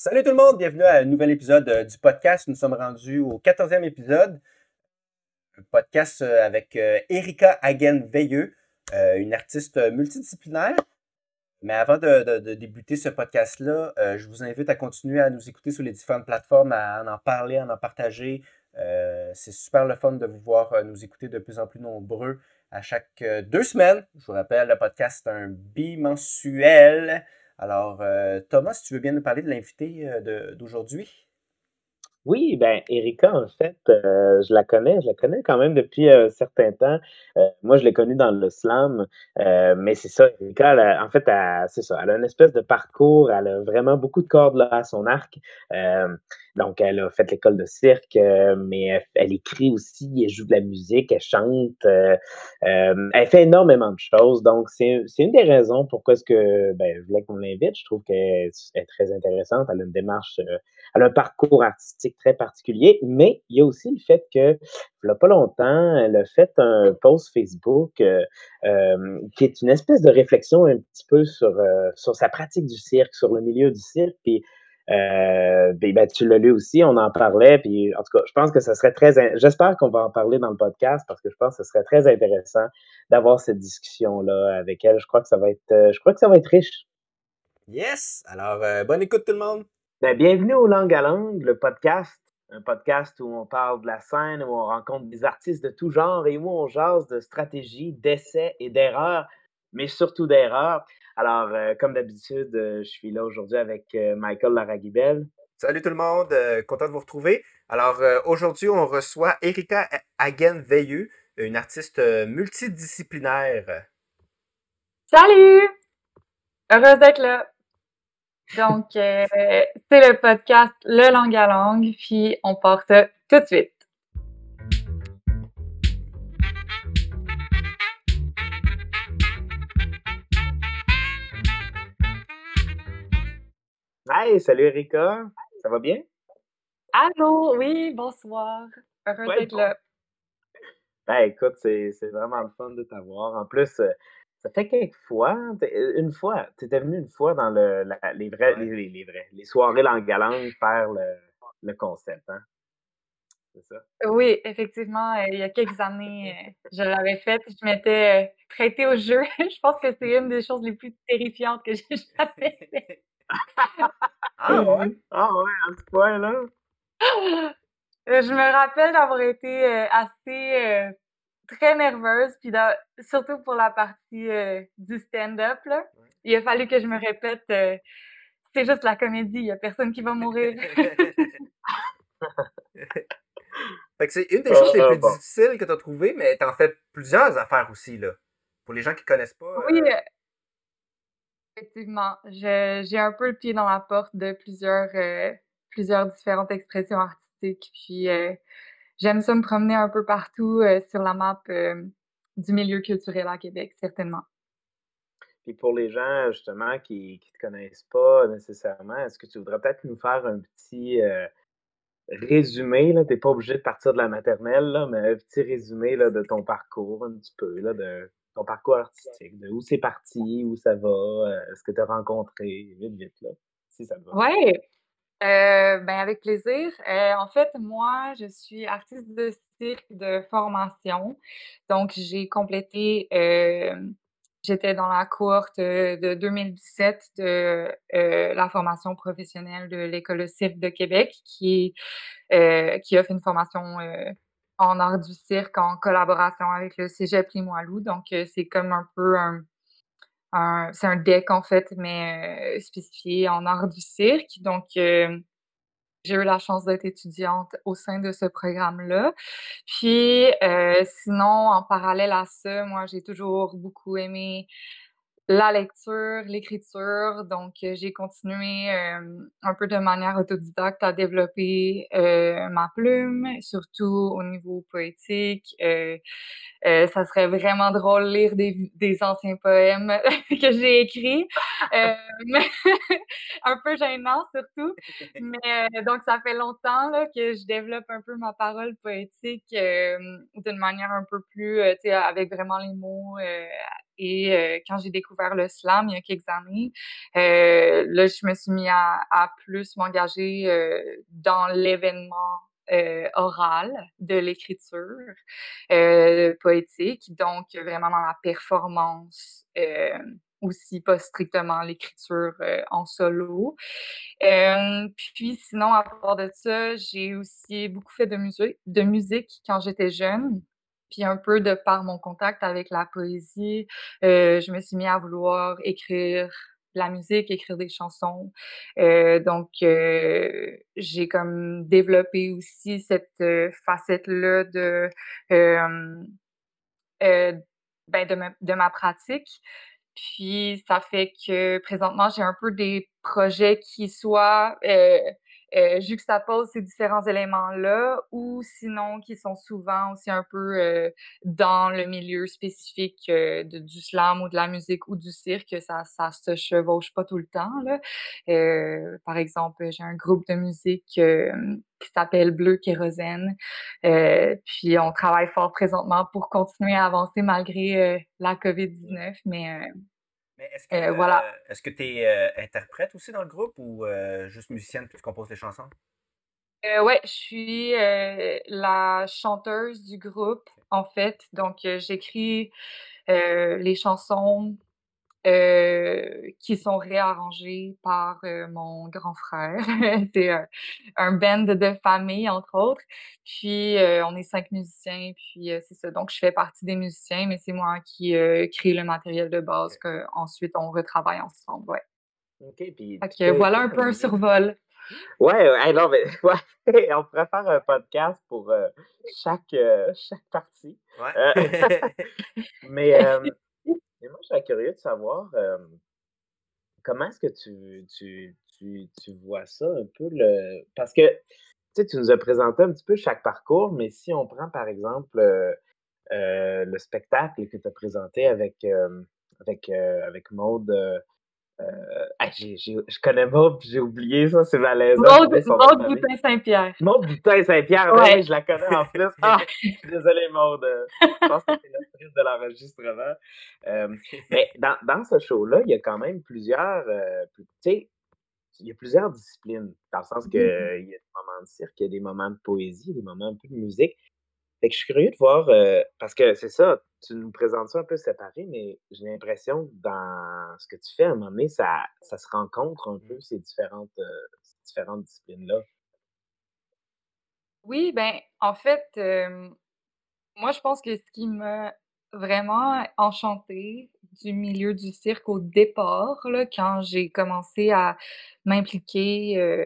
Salut tout le monde, bienvenue à un nouvel épisode euh, du podcast. Nous sommes rendus au 14e épisode. Un podcast euh, avec euh, Erika Hagen-Veilleux, une artiste multidisciplinaire. Mais avant de, débuter ce podcast-là, je vous invite à continuer à nous écouter sur les différentes plateformes, à en, parler, à en partager. C'est super le fun de vous voir nous écouter de plus en plus nombreux à chaque deux semaines. Je vous rappelle, le podcast est un bimensuel. Alors, euh, Thomas, tu veux bien nous parler de l'invité euh, d'aujourd'hui? Oui, ben Erika, en fait, euh, je la connais, je la connais quand même depuis un certain temps. moi, je l'ai connue dans le slam, mais c'est ça, Erika, en fait, c'est ça, elle a une espèce de parcours, elle a vraiment beaucoup de cordes à son arc. Donc, elle a fait l'école de cirque, euh, mais elle, écrit aussi, elle joue de la musique, elle chante, euh, euh, elle fait énormément de choses. Donc, c'est une des raisons pourquoi est-ce que ben, je voulais qu'on l'invite. Je trouve qu'elle est très intéressante. Elle a une démarche, elle a un parcours artistique très particulier, mais il y a aussi le fait que, il n'y a pas longtemps, elle a fait un post Facebook qui est une espèce de réflexion un petit peu sur, sa pratique du cirque, sur le milieu du cirque. Euh, ben, tu l'as lu aussi, on en parlait, puis en tout cas, je pense que ce serait très, j'espère qu'on va en parler dans le podcast parce que je pense que ce serait très intéressant d'avoir cette discussion-là avec elle. Je crois que ça va être, euh, je crois que ça va être riche. Yes! Alors, euh, bonne écoute tout le monde! Ben, bienvenue au Langue à Langue, le podcast. Un podcast où on parle de la scène, où on rencontre des artistes de tout genre et où on jase de stratégie, d'essais et d'erreurs, mais surtout d'erreurs. Alors, euh, comme d'habitude, euh, je suis là aujourd'hui avec euh, Michael Laragibel. Salut tout le monde, content de vous retrouver. Alors, aujourd'hui, on reçoit Erika Hagen-Veilleux, une artiste multidisciplinaire. Salut! Heureuse d'être là. Donc, c'est le podcast Le Langue à Langue, puis on part ça tout de suite. Hey, salut Erika, ça va bien? Allô, oui, bonsoir. Heureux d'être là. Ben, écoute, c'est vraiment le fun de t'avoir. En plus, euh, ça fait quelques fois, euh, une fois, tu étais venu une fois dans le, les, vrais, les, les, vrais, les soirées langue faire le, le concept, hein? C'est ça? Oui, effectivement, euh, il y a quelques années, je l'avais fait. Je m'étais prêtée au jeu. je pense que c'est une des choses les plus terrifiantes que j'ai jamais faites. ah ouais? Ah ouais, à ce point-là? Euh, je me rappelle d'avoir été euh, assez euh, très nerveuse, puis surtout pour la partie du stand-up. Il a fallu que je me répète c'est juste la comédie, il n'y a personne qui va mourir. c'est une des choses les plus difficiles que tu as trouvées, mais tu en fais plusieurs affaires aussi, là. Pour les gens qui connaissent pas. Oui, Effectivement, j'ai un peu le pied dans la porte de plusieurs, euh, plusieurs différentes expressions artistiques. Puis euh, j'aime ça me promener un peu partout euh, sur la map du milieu culturel à Québec, certainement. Puis pour les gens justement qui ne te connaissent pas nécessairement, est-ce que tu voudrais peut-être nous faire un petit résumé? Tu n'es pas obligé de partir de la maternelle, là, mais un petit résumé là, de ton parcours un petit peu, là, de ton parcours artistique, de où c'est parti, où ça va, euh, ce que tu as rencontré, vite, vite, là, si ça va. Oui, euh, ben avec plaisir. Euh, en fait, moi, je suis artiste de cirque de formation. Donc, j'ai complété, j'étais dans la cohorte de 2017 de la formation professionnelle de l'École de cirque de Québec, qui, qui offre une formation en art du cirque en collaboration avec le Cégep Limoilou. Donc, euh, c'est comme un peu un, c'est un deck en fait, mais euh, spécifié en art du cirque. Donc, euh, j'ai eu la chance d'être étudiante au sein de ce programme-là. Puis, sinon, en parallèle à ça, moi, j'ai toujours beaucoup aimé la lecture, l'écriture. Donc, euh, j'ai continué euh, un peu de manière autodidacte à développer euh, ma plume, surtout au niveau poétique. ça serait vraiment drôle de lire des, anciens poèmes que j'ai écrits. un peu gênant, surtout. Mais donc, ça fait longtemps là, que je développe un peu ma parole poétique d'une manière un peu plus, tu sais, avec vraiment les mots et quand j'ai découvert le slam il y a quelques années, là, je me suis mis à, plus m'engager dans l'événement euh, orale de l'écriture euh, poétique, donc vraiment dans la performance euh, aussi pas strictement l'écriture euh, en solo. Euh, puis sinon, à part de ça, j'ai aussi beaucoup fait de musique quand j'étais jeune. Puis un peu de par mon contact avec la poésie, euh, je me suis mis à vouloir écrire la musique, écrire des chansons. Euh, donc, euh, j'ai comme développé aussi cette euh, facette-là de, ben de, ma, de ma pratique. Puis, ça fait que présentement, j'ai un peu des projets qui soient euh, juxtapose ces différents éléments-là, ou sinon qui sont souvent aussi un peu euh, dans le milieu spécifique euh, du slam ou de la musique ou du cirque, ça, ça se chevauche pas tout le temps. Là. Euh, par exemple, j'ai un groupe de musique qui s'appelle Bleu Kérosène, puis on travaille fort présentement pour continuer à avancer malgré la COVID-19, mais mais est-ce que euh, voilà. Euh, est-ce que tu es euh, interprète aussi dans le groupe ou juste musicienne puis tu composes les chansons? ouais, je suis la chanteuse du groupe, en fait. Donc, j'écris les chansons euh, qui sont réarrangés par euh, mon grand frère. c'est un band de famille, entre autres. Puis, euh, on est cinq musiciens, puis c'est ça. Donc, je fais partie des musiciens, mais c'est moi qui crée le matériel de base qu'ensuite on retravaille ensemble, ouais. OK, puis... voilà un peu un survol. Ouais, non, mais ouais, on pourrait faire un podcast pour chaque, chaque partie. Ouais. mais et moi, je serais curieux de savoir comment est-ce que tu, tu, tu, tu, vois ça un peu le. Parce que tu nous as présenté un petit peu chaque parcours, mais si on prend par exemple le spectacle que tu as présenté avec, avec, avec Maude euh, je connais Maud, j'ai oublié ça, c'est malaisant. Maud, Maud Boutin-Saint-Pierre. Maud Boutin-Saint-Pierre, ouais. je la connais en plus. Ah, je suis désolé, Maud. Je pense que c'est l'actrice de l'enregistrement. Euh, mais dans, dans ce show-là, il y a quand même plusieurs. Euh, tu sais, il y a plusieurs disciplines, dans le sens qu'il mm-hmm. y a des moments de cirque, il y a des moments de poésie, des moments un peu de musique. Fait que je suis curieux de voir, euh, parce que c'est ça, tu nous présentes ça un peu séparé, mais j'ai l'impression que dans ce que tu fais, à un moment donné, ça, ça se rencontre un peu, mmh. ces différentes, euh, différentes disciplines-là. Oui, ben, en fait, moi, je pense que ce qui m'a vraiment enchantée du milieu du cirque au départ, là, quand j'ai commencé à m'impliquer euh,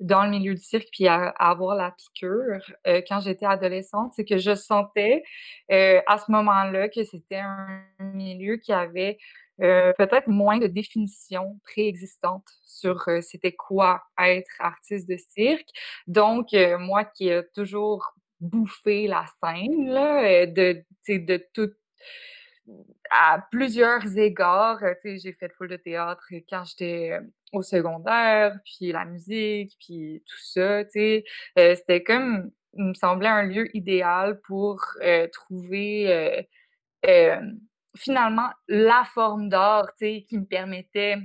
dans le milieu du cirque puis à, avoir la piqûre euh, quand j'étais adolescente, c'est que je sentais euh, à ce moment-là que c'était un milieu qui avait peut-être moins de définition préexistante sur c'était quoi être artiste de cirque. Donc, moi qui ai toujours bouffé la scène là, de, de tout à plusieurs égards, j'ai fait full de théâtre quand j'étais au secondaire, puis la musique, puis tout ça, tu c'était comme, il me semblait un lieu idéal pour trouver finalement la forme d'art, qui me permettait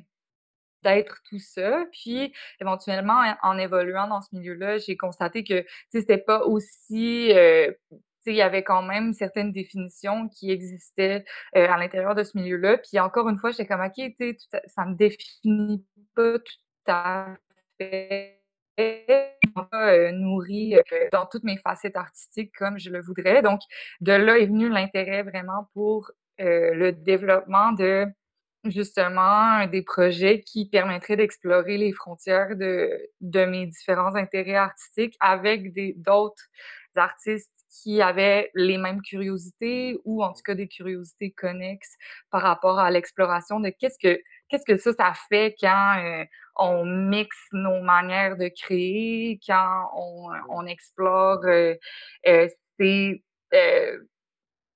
d'être tout ça. Puis, éventuellement, en, évoluant dans ce milieu-là, j'ai constaté que, c'était pas aussi il y avait quand même certaines définitions qui existaient euh, à l'intérieur de ce milieu-là. Puis encore une fois, j'étais comme, OK, ça me définit pas tout à fait euh, nourri euh, dans toutes mes facettes artistiques comme je le voudrais. Donc, de là est venu l'intérêt vraiment pour le développement de justement des projets qui permettraient d'explorer les frontières de, de mes différents intérêts artistiques avec d'autres artistes qui avaient les mêmes curiosités ou en tout cas des curiosités connexes par rapport à l'exploration de qu'est-ce que qu'est-ce que ça ça fait quand euh, on mixe nos manières de créer, quand on, on explore euh, euh,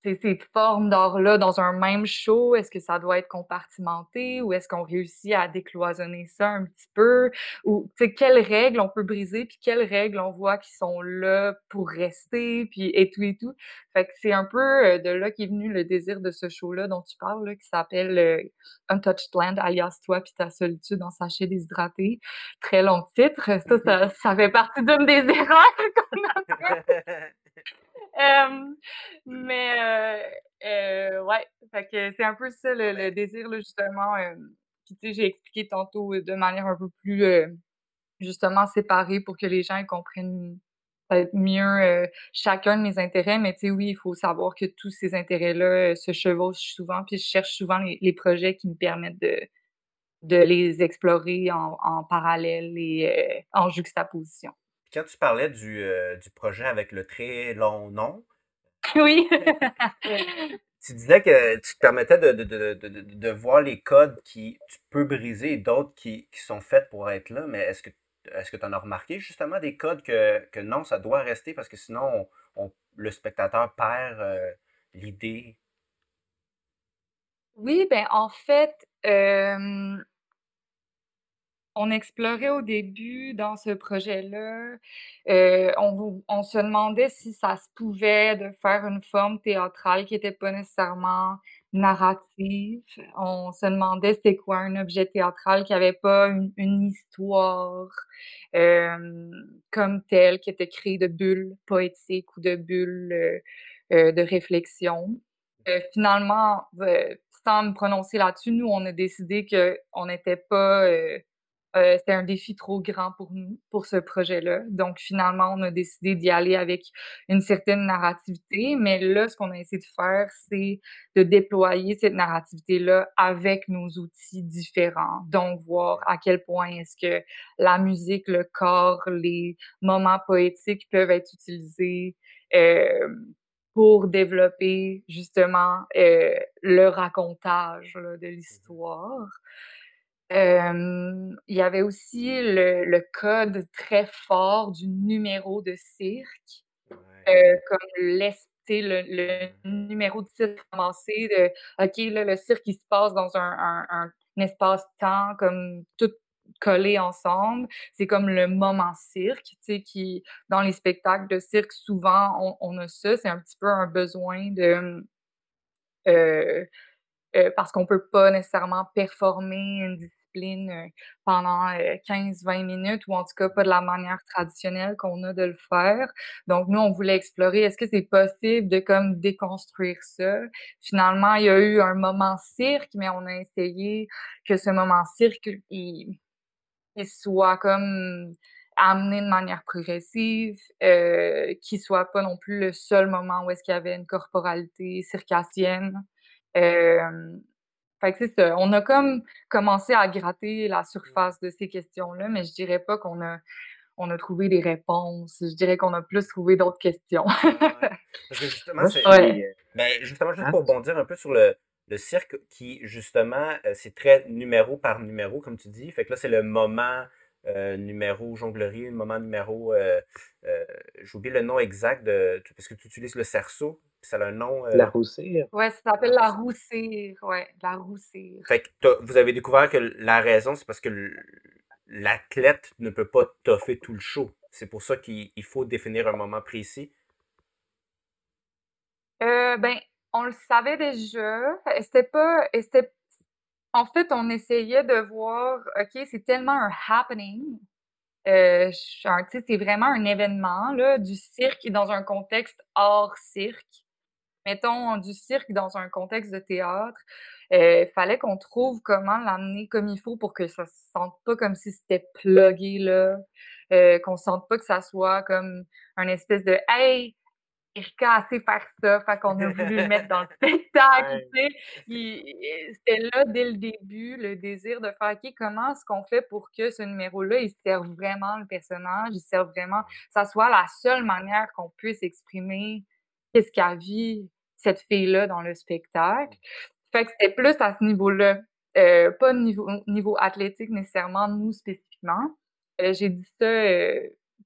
ces ces formes d'art-là dans un même show, est-ce que ça doit être compartimenté ou est-ce qu'on réussit à décloisonner ça un petit peu? Ou, tu sais, quelles règles on peut briser puis quelles règles on voit qui sont là pour rester puis et tout et tout? Fait que c'est un peu euh, de là qu'est venu le désir de ce show-là dont tu parles, là, qui s'appelle euh, Untouched Land, alias Toi puis ta solitude en sachet déshydraté. Très long titre. Ça, ça, ça fait partie d'une des erreurs qu'on a fait. mais euh, euh, ouais, fait que c'est un peu ça le, désir, justement. puis tu sais, j'ai expliqué tantôt de manière un peu plus justement séparée pour que les gens comprennent peut-être mieux chacun de mes intérêts. Mais tu sais, oui, il faut savoir que tous ces intérêts-là se chevauchent souvent, puis je cherche souvent les, projets qui me permettent de, de les explorer en, en parallèle et en juxtaposition. Quand tu parlais du, du projet avec le très long nom, Oui. tu disais que tu te permettais de, de, de, de, voir les codes qui tu peux briser et d'autres qui, qui, sont faits pour être là, mais est-ce que est-ce que tu en as remarqué justement des codes que, que, non, ça doit rester parce que sinon on, le spectateur perd euh, l'idée? Oui, ben en fait, euh, on explorait au début dans ce projet-là, euh, on, se demandait si ça se pouvait de faire une forme théâtrale qui n'était pas nécessairement narrative. On se demandait c'était quoi un objet théâtral qui n'avait pas une, histoire euh, comme telle, qui était créée de bulles poétiques ou de bulles euh, de réflexion. finalement, sans me prononcer là-dessus, nous, on a décidé qu'on n'était pas euh, c'était un défi trop grand pour nous, pour ce projet-là. Donc, finalement, on a décidé d'y aller avec une certaine narrativité. Mais là, ce qu'on a essayé de faire, c'est de déployer cette narrativité-là avec nos outils différents. Donc, voir à quel point est-ce que la musique, le corps, les moments poétiques peuvent être utilisés euh, pour développer justement euh, le racontage là, de l'histoire il y avait aussi le le code très fort du numéro de cirque, comme le le numéro de cirque commencé de OK, là, le cirque, il se passe dans un un espace-temps comme tout collé ensemble. C'est comme le moment cirque, tu sais, qui dans les spectacles de cirque, souvent, on on a ça. C'est un petit peu un besoin de, euh, euh, parce qu'on peut pas nécessairement performer une euh, pendant 15-20 euh, minutes ou en tout cas pas de la manière traditionnelle qu'on a de le faire. Donc nous, on voulait explorer est-ce que c'est possible de comme déconstruire ça? Finalement, il y a eu un moment cirque, mais on a essayé que ce moment cirque, il, soit comme amené de manière progressive, euh, qui soit pas non plus le seul moment où est-ce qu'il y avait une corporalité circassienne. Euh, fait que ça. On a comme commencé à gratter la surface de ces questions-là, mais je dirais pas qu'on a, on a trouvé des réponses. Je dirais qu'on a plus trouvé d'autres questions. Parce que justement, c'est. Ben, justement, juste hein? pour bondir un peu sur le, le cirque qui, justement, euh, c'est très numéro par numéro, comme tu dis. Fait que là, c'est le moment euh, numéro jonglerie, le moment numéro. Euh, euh, J'oublie le nom exact de. Parce que tu utilises le cerceau ça a un nom. La roussire? Ouais, ça s'appelle la roussire. Ouais, la roussire. Fait que vous avez découvert que la raison, c'est parce que l'athlète ne peut pas toffer tout le show. C'est pour ça qu'il faut définir un moment précis. Euh, ben, on le savait déjà. C'était pas. En fait, on essayait de voir, OK, c'est tellement un happening. Euh, c'est vraiment un événement là, du cirque dans un contexte hors cirque mettons, du cirque dans un contexte de théâtre, il euh, fallait qu'on trouve comment l'amener comme il faut pour que ça se sente pas comme si c'était plugué là, euh, qu'on sente pas que ça soit comme un espèce de Hey, Erika a assez faire ça, fait qu'on a voulu le mettre dans le spectacle, tu sais. C'était là, dès le début, le désir de faire, OK, comment est-ce qu'on fait pour que ce numéro-là, il serve vraiment le personnage, il serve vraiment, ça soit la seule manière qu'on puisse exprimer qu'est-ce qu'a vu cette fille-là dans le spectacle. Fait que c'était plus à ce niveau-là, euh, pas au niveau, niveau athlétique nécessairement, nous spécifiquement. Euh, j'ai dit ça euh,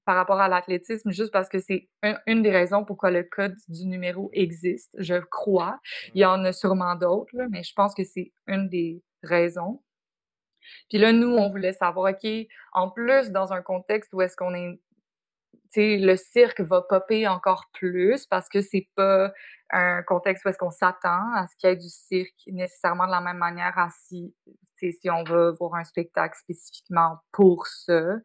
par rapport à l'athlétisme, juste parce que c'est une des raisons pourquoi le code du numéro existe, je crois. Il y en a sûrement d'autres, mais je pense que c'est une des raisons. Puis là, nous, on voulait savoir, OK, en plus, dans un contexte où est-ce qu'on est le cirque va popper encore plus parce que c'est pas un contexte où est-ce qu'on s'attend à ce qu'il y ait du cirque nécessairement de la même manière à si, on veut voir un spectacle spécifiquement pour ça.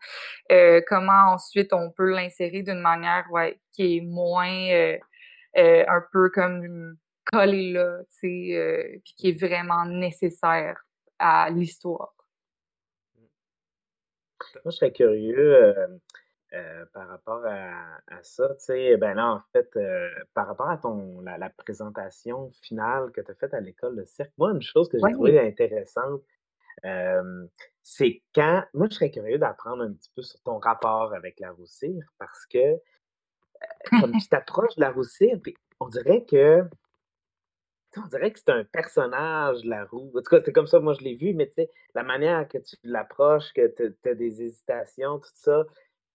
Euh, comment ensuite on peut l'insérer d'une manière qui est moins euh, euh, un peu comme collé là, puis qui est vraiment nécessaire à l'histoire. Moi, je serais curieux euh, par rapport à, ça, tu sais, ben là, en fait, euh, par rapport à ton la, présentation finale que tu as faite à l'école de cirque, moi, une chose que j'ai trouvée intéressante, c'est quand, moi, je serais curieux d'apprendre un petit peu sur ton rapport avec la roussire, parce que, euh, comme tu t'approches de la roussire, puis on dirait que, on dirait que c'est un personnage, la roue. En tout cas, c'est comme ça, moi, je l'ai vu, mais tu sais, la manière que tu l'approches, que tu as des hésitations, tout ça,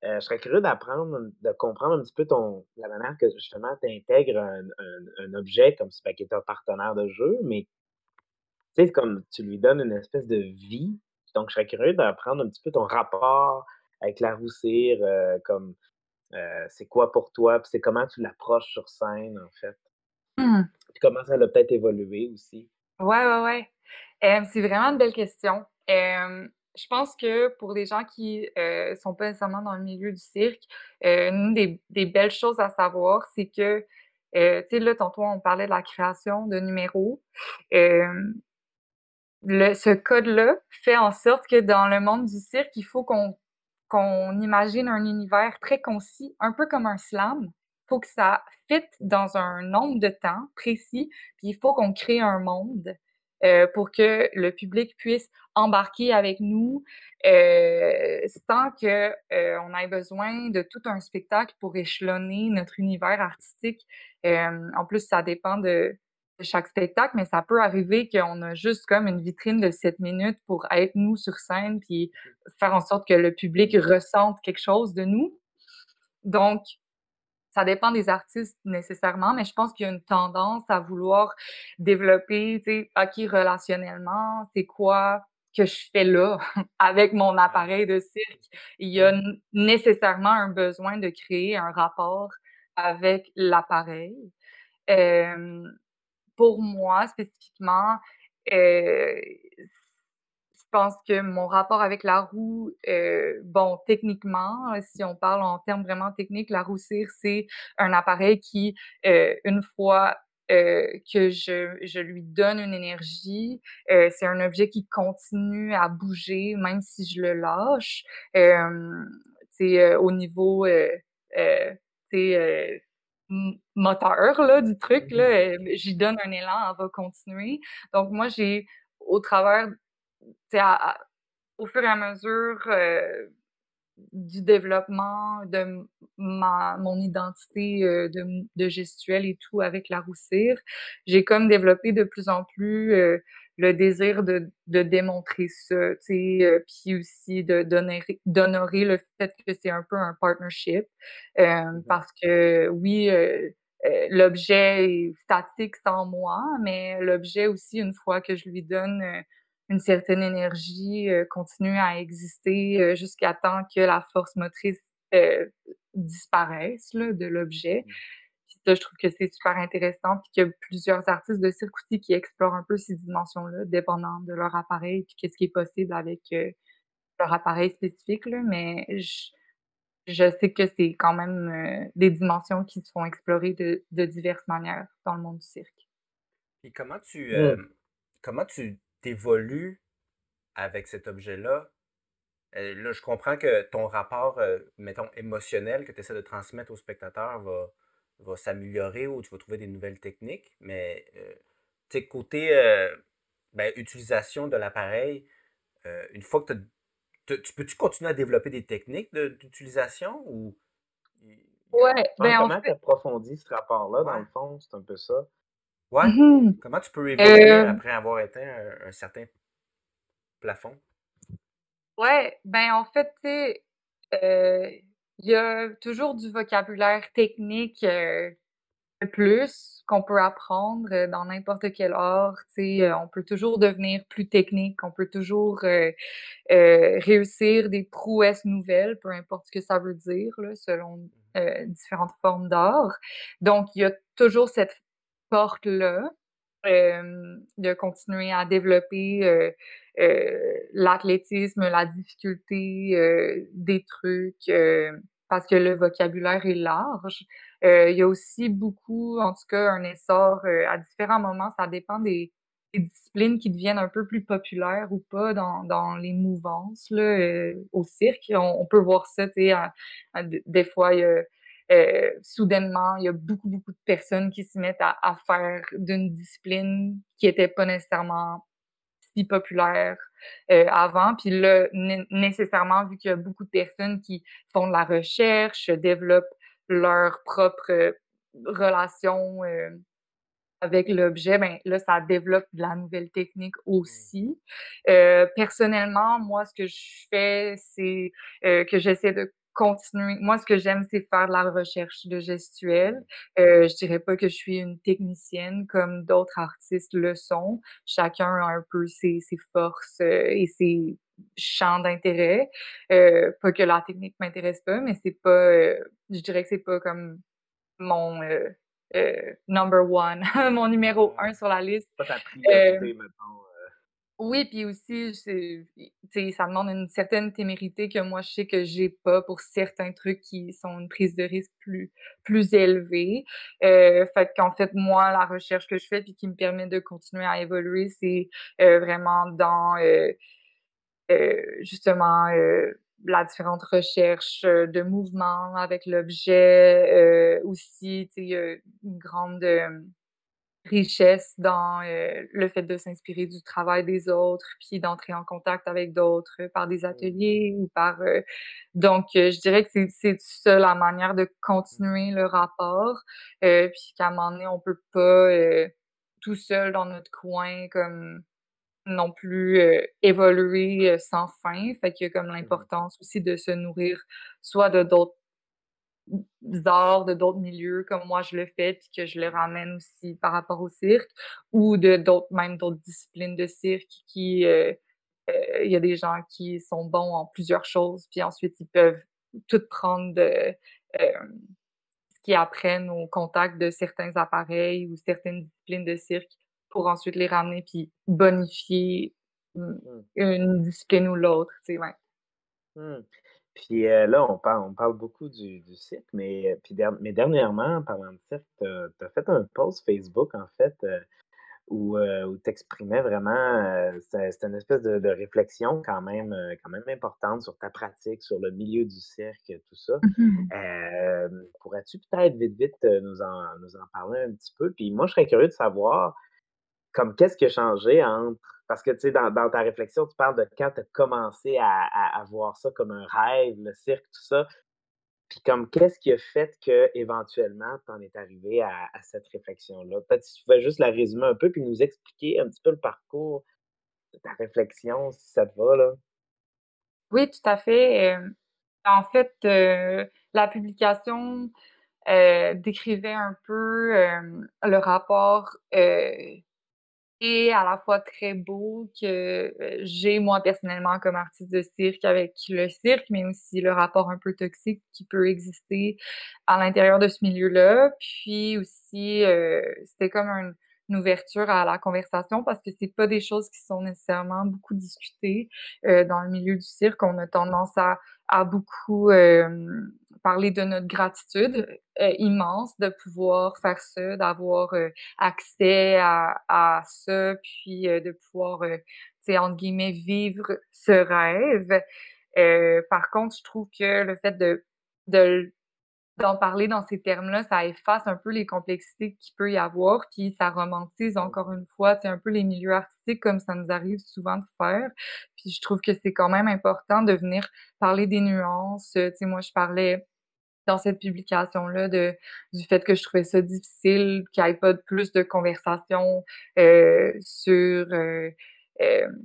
euh, je serais curieux d'apprendre, de comprendre un petit peu ton, la manière que justement tu intègres un, objet comme ça, qui est un partenaire de jeu, mais tu sais, comme tu lui donnes une espèce de vie. Donc, je serais curieux d'apprendre un petit peu ton rapport avec la roussire, euh, comme euh, c'est quoi pour toi, puis c'est comment tu l'approches sur scène, en fait. Mmh. Puis comment ça a peut-être évolué aussi. Ouais, ouais, ouais. c'est vraiment une belle question je pense que pour les gens qui euh, sont pas nécessairement dans le milieu du cirque, euh, une des, belles choses à savoir, c'est que, euh, tu sais, là, tantôt, on parlait de la création de numéros. Ce code-là fait en sorte que dans le monde du cirque, il faut qu'on qu'on imagine un univers très concis, un peu comme un slam. Il faut que ça fit dans un nombre de temps précis, puis il faut qu'on crée un monde euh, pour que le public puisse embarquer avec nous euh, sans que euh, on ait besoin de tout un spectacle pour échelonner notre univers artistique. Euh, en plus, ça dépend de, chaque spectacle, mais ça peut arriver qu'on a juste comme une vitrine de 7 minutes pour être nous sur scène puis faire en sorte que le public ressente quelque chose de nous. Donc, ça dépend des artistes nécessairement, mais je pense qu'il y a une tendance à vouloir développer, tu sais, OK, relationnellement, c'est quoi que je fais là? Avec mon appareil de cirque. Il y a nécessairement un besoin de créer un rapport avec l'appareil. pour moi, spécifiquement, euh, pense que mon rapport avec la roue, euh, bon, techniquement, si on parle en termes vraiment techniques, la roue cire, c'est un appareil qui, euh, une fois euh, que je, je, lui donne une énergie, euh, c'est un objet qui continue à bouger même si je le lâche. c'est euh, au niveau moteur là, du truc, là, mmh j'y donne un élan, elle va continuer. Donc moi, j'ai au travers au fur et à mesure euh, du développement de ma, mon identité euh, de, de, gestuelle et tout avec la roussire, j'ai comme développé de plus en plus euh, le désir de, de démontrer ça, tu sais, puis aussi de d'honorer le fait que c'est un peu un partnership, mmh parce que oui, l'objet est statique sans moi, mais l'objet aussi, une fois que je lui donne une certaine énergie euh, continue à exister euh, jusqu'à temps que la force motrice euh, disparaisse là, de l'objet. Mmh. ça, je trouve que c'est super intéressant, puis qu'il y a plusieurs artistes de cirque aussi qui explorent un peu ces dimensions-là, dépendant de leur appareil, puis qu'est-ce qui est possible avec leur appareil spécifique. Là, mais je, je sais que c'est quand même des dimensions qui se font explorer de, de, diverses manières dans le monde du cirque. Et comment tu, comment tu t'évolues avec cet objet-là, euh, là, je comprends que ton rapport, euh, mettons, émotionnel que tu essaies de transmettre au spectateur va, va s'améliorer ou tu vas trouver des nouvelles techniques, mais euh, tu côté ben, utilisation de l'appareil, une fois que tu peux-tu continuer à développer des techniques d'utilisation ou. Ouais, ben, comment tu approfondis ce rapport-là, dans le fond, c'est un peu ça. Ouais. Mmh Comment tu peux évoluer après avoir éteint un, certain plafond? Ouais, ben en fait, tu sais, euh, Il y a toujours du vocabulaire technique, de plus qu'on peut apprendre, heu, dans n'importe quel art, tu sais, on peut toujours devenir plus technique, on peut toujours, réussir des prouesses nouvelles, peu importe ce que ça veut dire là, selon, heu, différentes formes d'art. Donc il y a toujours cette porte-là, hem, de continuer à développer, heu heu, l'athlétisme, la difficulté, heu, des trucs, parce que le vocabulaire est large. Il y a aussi beaucoup, en tout cas, un essor, à différents moments, ça dépend des disciplines qui deviennent un peu plus populaires ou pas dans dans les mouvances là, au cirque. On on peut voir ça, tu sais, des fois, il y a, heu, soudainement, il y a beaucoup, beaucoup de personnes qui se mettent à à faire d'une discipline qui était pas nécessairement si populaire, heu, avant. Puis là, né nécessairement, vu qu'il y a beaucoup de personnes qui font de la recherche, développent leur propre, relation, heu, avec l'objet, ben, là, ça développe de la nouvelle technique Mmh. aussi. Heu, personnellement, moi, ce que je fais, c'est, heu, que j'essaie de continuer moi, ce que j'aime, c'est faire de la recherche de gestuelle. Heu, je dirais pas que je suis une technicienne comme d'autres artistes le sont. Chacun a un peu ses ses forces, heu, et ses champs d'intérêt. Heu, pas que la technique m'intéresse pas, mais c'est pas, heu, je dirais que c'est pas comme mon, heu, number one, mon numéro. 1 sur la liste. Pas ta priorité, heu. Oui, puis aussi, c'est ça demande une certaine témérité que moi, je sais que j'ai pas pour certains trucs qui sont une prise de risque plus plus élevée. Heu, fait qu'en fait, moi, la recherche que je fais puis qui me permet de continuer à évoluer, c'est, heu, vraiment dans, heu heu, justement, heu, la différente recherche, heu, de mouvements avec l'objet, aussi, tu sais, une grande, richesse dans, heu, le fait de s'inspirer du travail des autres, puis d'entrer en contact avec d'autres par des ateliers ou par, heu donc je dirais que c'est ça la manière de continuer le rapport, puis qu'à un moment donné, on peut pas, tout seul dans notre coin comme non plus, évoluer, sans fin. Fait qu'il y a comme l'importance aussi de se nourrir soit de d'autres arts, de d'autres milieux comme moi je le fais, puis que je le ramène aussi par rapport au cirque ou de d'autres même d'autres disciplines de cirque qui, heu heu, il y a des gens qui sont bons en plusieurs choses, puis ensuite ils peuvent tout prendre de, hem, ce qu'ils apprennent au contact de certains appareils ou certaines disciplines de cirque pour ensuite les ramener puis bonifier, mmh, une discipline ou l'autre, tu sais, ouais. Mmh. Puis, heu, là, on parle on parle beaucoup du du cirque, mais, heu, puis der mais dernièrement, en parlant de cirque, tu as fait un post Facebook, en fait, heu, où, tu exprimais vraiment, c'était une espèce de de réflexion quand même, quand même importante sur ta pratique, sur le milieu du cirque, tout ça. Mmh pourrais-tu peut-être vite, vite, nous en nous en parler un petit peu? Puis moi, je serais curieux de savoir comme qu'est-ce qui a changé entre parce que, tu sais, dans ta réflexion, tu parles de quand tu as commencé à voir ça comme un rêve, le cirque, tout ça. Puis comme qu'est-ce qui a fait qu'éventuellement, tu en es arrivé à cette réflexion-là? Peut-être si tu pouvais juste la résumer un peu puis nous expliquer un petit peu le parcours de ta réflexion, si ça te va, là? Oui, tout à fait, en fait, la publication, décrivait un peu, le rapport, et à la fois très beau que, heu, j'ai moi personnellement comme artiste de cirque avec le cirque, mais aussi le rapport un peu toxique qui peut exister à l'intérieur de ce milieu-là. Puis aussi, heu, c'était comme un une ouverture à la conversation parce que c'est pas des choses qui sont nécessairement beaucoup discutées, heu, dans le milieu du cirque. On a tendance à à beaucoup, hem, parler de notre gratitude, heu, immense de pouvoir faire ça, d'avoir, heu, accès à à ça, puis, heu, de pouvoir, heu, tu sais, entre guillemets, «vivre ce rêve». Heu, par contre, je trouve que le fait de de d'en parler dans ces termes-là, ça efface un peu les complexités qu'il peut y avoir, puis ça romantise Mmh. encore une fois, sais, un peu les milieux artistiques comme ça nous arrive souvent de faire. Puis je trouve que c'est quand même important de venir parler des nuances, tu sais, moi je parlais dans cette publication-là de du fait que je trouvais ça difficile qu'il y ait pas de plus de conversations, heu, sur, heu, hem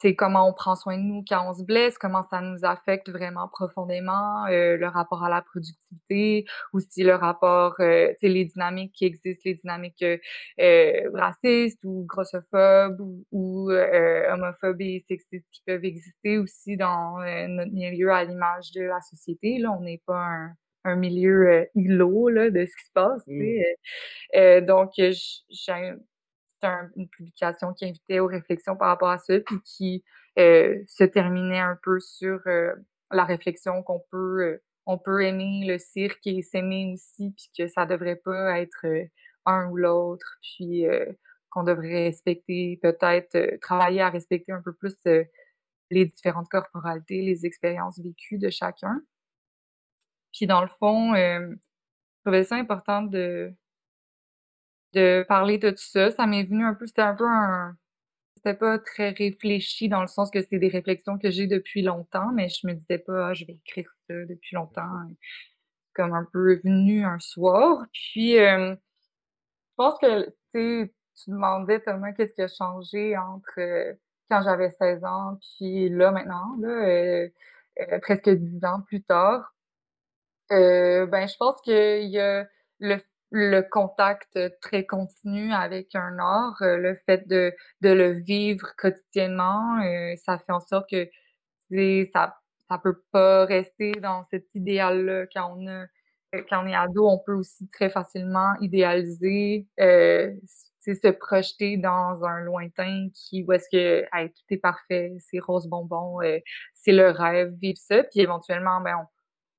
c'est comment on prend soin de nous quand on se blesse, comment ça nous affecte vraiment profondément, euh, le rapport à la productivité, aussi le rapport, euh, les dynamiques qui existent, les dynamiques euh, racistes ou grossophobes ou, ou euh, homophobes et sexistes qui peuvent exister aussi dans notre milieu à l'image de la société. Là, on n'est pas un, un milieu îlot là, de ce qui se passe. Mmh. donc, j'ai une publication qui invitait aux réflexions par rapport à ça, puis qui euh, se terminait un peu sur euh, la réflexion qu'on peut, euh, on peut aimer le cirque et s'aimer aussi, puis que ça devrait pas être un ou l'autre, puis qu'on devrait respecter, peut-être travailler à respecter un peu plus les différentes corporalités, les expériences vécues de chacun. Puis dans le fond, je trouvais ça important de de parler de tout ça. Ça m'est venu un peu c'était un peu un c'était pas très réfléchi dans le sens que c'est des réflexions que j'ai depuis longtemps, mais je me disais pas: «Ah, je vais écrire ça depuis longtemps», comme un peu venu un soir. Puis, je pense que, tu tu demandais Thomas qu'est-ce qui a changé entre, quand j'avais 16 ans puis là, maintenant, là, presque 10 ans plus tard. ben, je pense qu'il y a le le contact très continu avec un art, euh, le fait de, de le vivre quotidiennement, euh, ça fait en sorte que ça ça peut pas rester dans cet idéal-là. Quand on a euh, quand on est ado, on peut aussi très facilement idéaliser, euh, se projeter dans un lointain qui où est-ce que tout est parfait, c'est rose bonbon, c'est le rêve, vivre ça, puis éventuellement ben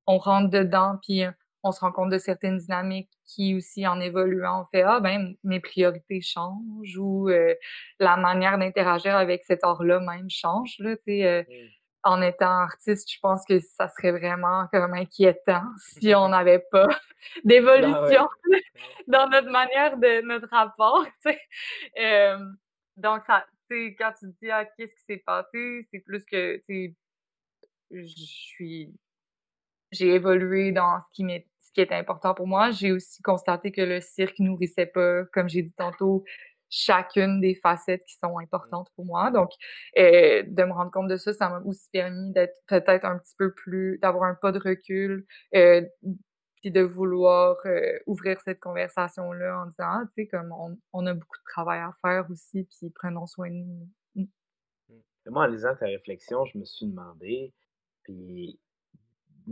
on, on rentre dedans puis on se rend compte de certaines dynamiques qui aussi en évoluant on fait ah ben mes priorités changent ou euh, la manière d'interagir avec cet art là même change là tu euh, en étant artiste je pense que ça serait vraiment comme inquiétant si on n'avait pas d'évolution dans notre manière de notre rapport tu sais. Donc ça quand tu te dis ah qu'est-ce qui s'est passé c'est plus que tu je suis j'ai évolué dans ce qui m'est ce qui était important pour moi. J'ai aussi constaté que le cirque nourrissait pas, comme j'ai dit tantôt, chacune des facettes qui sont importantes pour moi. Donc, euh, de me rendre compte de ça, ça m'a aussi permis d'être peut-être un petit peu plus, d'avoir un pas de recul, euh, puis de vouloir euh, ouvrir cette conversation-là en disant, ah, tu sais, comme on, on, a beaucoup de travail à faire aussi, puis prenons soin de nous. Mmh. Moi, en lisant ta réflexion, je me suis demandé, puis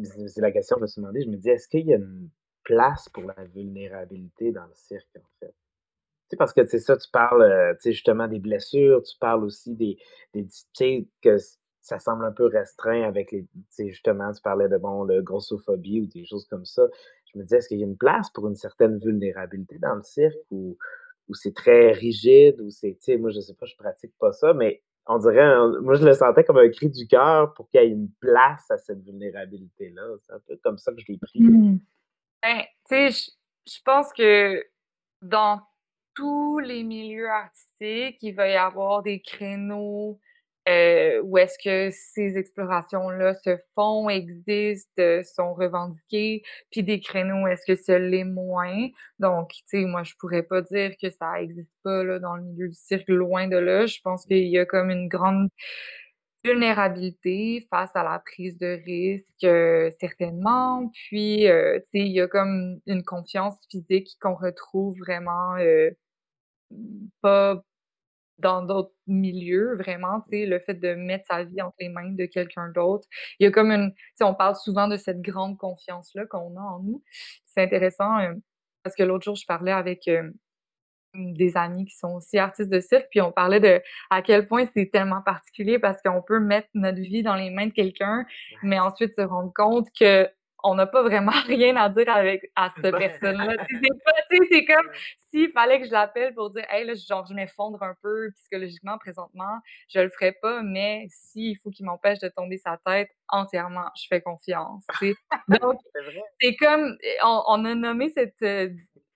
c'est la question que je me suis demandé. Je me dis, est-ce qu'il y a une place pour la vulnérabilité dans le cirque, en fait? Tu sais, parce que, tu ça, tu parles, euh, tu sais, justement des blessures, tu parles aussi des, des tu sais, que ça semble un peu restreint avec les, tu sais, justement, tu parlais de, bon, le grossophobie ou des choses comme ça. Je me dis, est-ce qu'il y a une place pour une certaine vulnérabilité dans le cirque ou, ou c'est très rigide ou c'est, tu sais, moi, je sais pas, je pratique pas ça, mais on dirait, moi je le sentais comme un cri du cœur pour qu'il y ait une place à cette vulnérabilité-là. C'est un peu comme ça que je l'ai pris. Mmh. Ben, tu sais, je pense que dans tous les milieux artistiques, il va y avoir des créneaux euh, où est-ce que ces explorations-là se font, existent, euh, sont revendiquées, puis des créneaux est-ce que ça l'est moins? Donc, tu sais, moi, je pourrais pas dire que ça existe pas là, dans le milieu du cirque, loin de là. Je pense qu'il y a comme une grande vulnérabilité face à la prise de risque, euh, certainement. Puis, tu sais, il y a comme une confiance physique qu'on retrouve vraiment pas dans d'autres milieux, vraiment, tu sais, le fait de mettre sa vie entre les mains de quelqu'un d'autre. Il y a comme une, tu sais, on parle souvent de cette grande confiance-là qu'on a en nous. C'est intéressant euh, parce que l'autre jour, je parlais avec euh, des amis qui sont aussi artistes de cirque, puis on parlait de à quel point c'est tellement particulier parce qu'on peut mettre notre vie dans les mains de quelqu'un, mais ensuite se rendre compte que on n'a pas vraiment rien à dire avec à cette personne-là. c'est comme s'il fallait que je l'appelle pour dire Hey, là, genre, je m'effondre un peu psychologiquement présentement, je le ferais pas, mais s'il faut qu'il m'empêche de tomber sa tête entièrement, je fais confiance. Donc, c'est comme on, on, a nommé cette euh,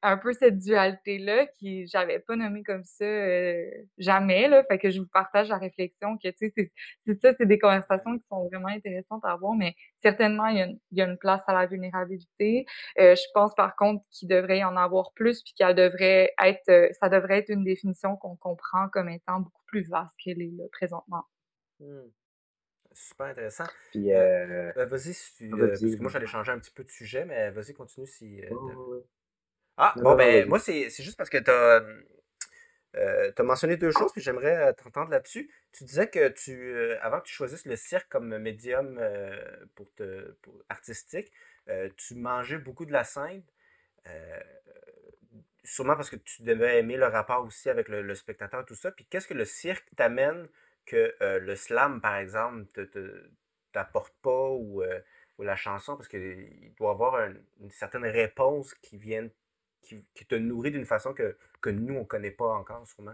un peu cette dualité-là qui j'avais pas nommé comme ça euh, jamais, là. Fait que je vous partage la réflexion que, tu sais, c'est ça, c'est des conversations qui sont vraiment intéressantes à avoir, mais certainement, il y a une, il y a une place à la vulnérabilité. Euh, je pense, par contre, qu'il devrait y en avoir plus puis qu'elle devrait être, euh, ça devrait être une définition qu'on comprend comme étant beaucoup plus vaste qu'elle est, là, présentement. Mmh. Super intéressant. Puis, Euh, euh, ben, vas-y, si tu, parce que moi, j'allais changer un petit peu de sujet, mais vas-y, continue si. euh, Ah, Non, bon, ben, moi, c'est c'est juste parce que tu as, mentionné deux choses, puis j'aimerais euh, t'entendre là-dessus. Tu disais que tu, euh, avant que tu choisisses le cirque comme médium euh, pour te, pour- artistique, euh, tu mangeais beaucoup de la scène, euh, sûrement parce que tu devais aimer le rapport aussi avec le, le spectateur, tout ça. Puis qu'est-ce que le cirque t'amène que euh, le slam, par exemple, te, te- t'apporte pas ou, euh, ou la chanson, parce qu'il doit y avoir un- une certaine réponse qui vient, qui, qui te nourrit d'une façon que, que nous, on connaît pas encore, sûrement?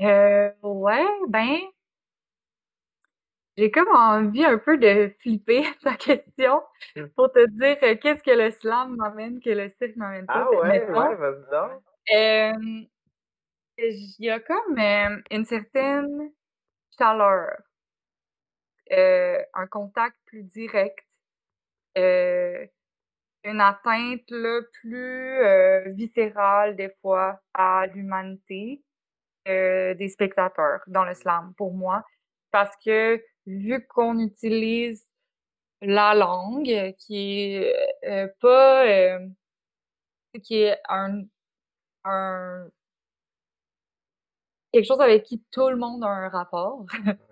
Euh, ouais, ben, j'ai comme envie un peu de flipper ta question Hmm. pour te dire euh, qu'est-ce que le slam m'amène que le cirque m'amène pas. Ah que, ouais, mettons, ouais, vas-y donc. euh, il y a comme euh, une certaine chaleur, un contact plus direct, une atteinte là, plus euh, viscérale des fois à l'humanité euh, des spectateurs dans le slam pour moi. Parce que vu qu'on utilise la langue qui est euh, pas qui est un quelque chose avec qui tout le monde a un rapport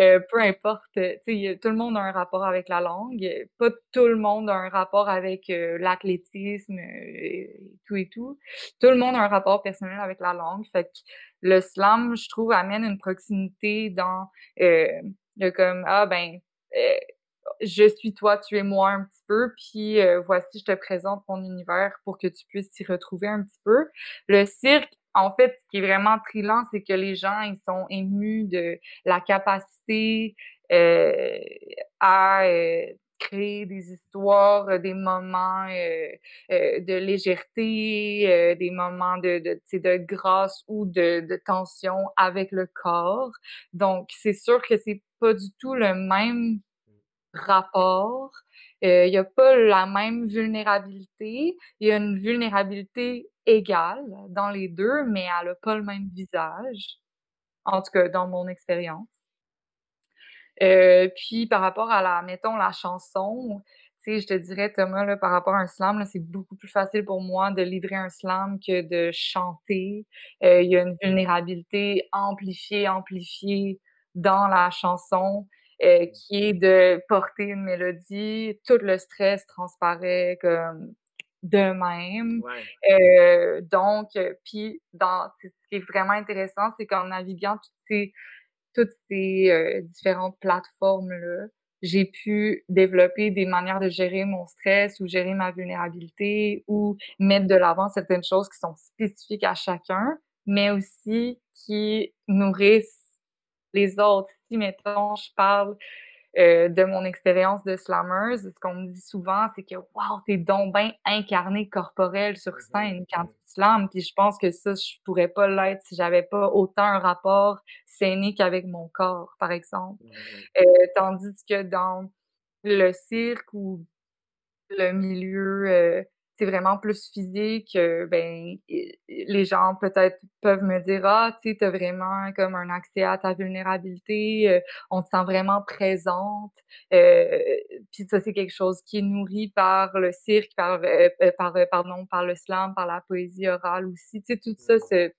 Euh, peu importe, euh, tout le monde a un rapport avec la langue, pas tout le monde a un rapport avec euh, l'athlétisme et tout et tout. Tout le monde a un rapport personnel avec la langue, fait que le slam, je trouve, amène une proximité dans euh, comme ah ben je suis toi, tu es moi un petit peu, puis voici, je te présente mon univers pour que tu puisses t'y retrouver un petit peu. Le cirque, en fait, ce qui est vraiment trillant, c'est que les gens, ils sont émus de la capacité euh, à euh, créer des histoires, euh, des moments euh, euh, de légèreté, euh, des moments de, de, de grâce ou de, de tension avec le corps. Donc, c'est sûr que c'est pas du tout le même rapport. Euh, Il y a pas la même vulnérabilité. Il y a une vulnérabilité égale dans les deux, mais elle a pas le même visage. En tout cas, dans mon expérience. Euh, puis par rapport à la, mettons, la chanson, tu sais, je te dirais, Thomas, là, par rapport à un slam, c'est beaucoup plus facile pour moi de livrer un slam que de chanter. Euh, il y a une vulnérabilité amplifiée, amplifiée dans la chanson, euh, qui est de porter une mélodie. Tout le stress transparaît comme de même. Ouais. Euh, donc, euh, puis dans ce qui est vraiment intéressant, c'est qu'en naviguant toutes ces toutes ces euh, différentes plateformes-là, j'ai pu développer des manières de gérer mon stress ou gérer ma vulnérabilité ou mettre de l'avant certaines choses qui sont spécifiques à chacun, mais aussi qui nourrissent les autres. Si, mettons, je parle euh, de mon expérience de slammeuse, ce qu'on me dit souvent, c'est que wow, t'es donc bien incarné corporel sur Mhm, scène quand tu slams. Puis je pense que ça, je pourrais pas l'être si j'avais pas autant un rapport scénique avec mon corps, par exemple. Mhm. Euh, tandis que dans le cirque ou le milieu, euh, c'est vraiment plus physique, euh, ben, les gens peut-être peuvent me dire, ah, tu sais, t'as vraiment comme un accès à ta vulnérabilité, euh, on te sent vraiment présente. Euh, puis ça, c'est quelque chose qui est nourri par le cirque, par, par, pardon, par le slam, par la poésie orale aussi. Tu sais, tout ça se,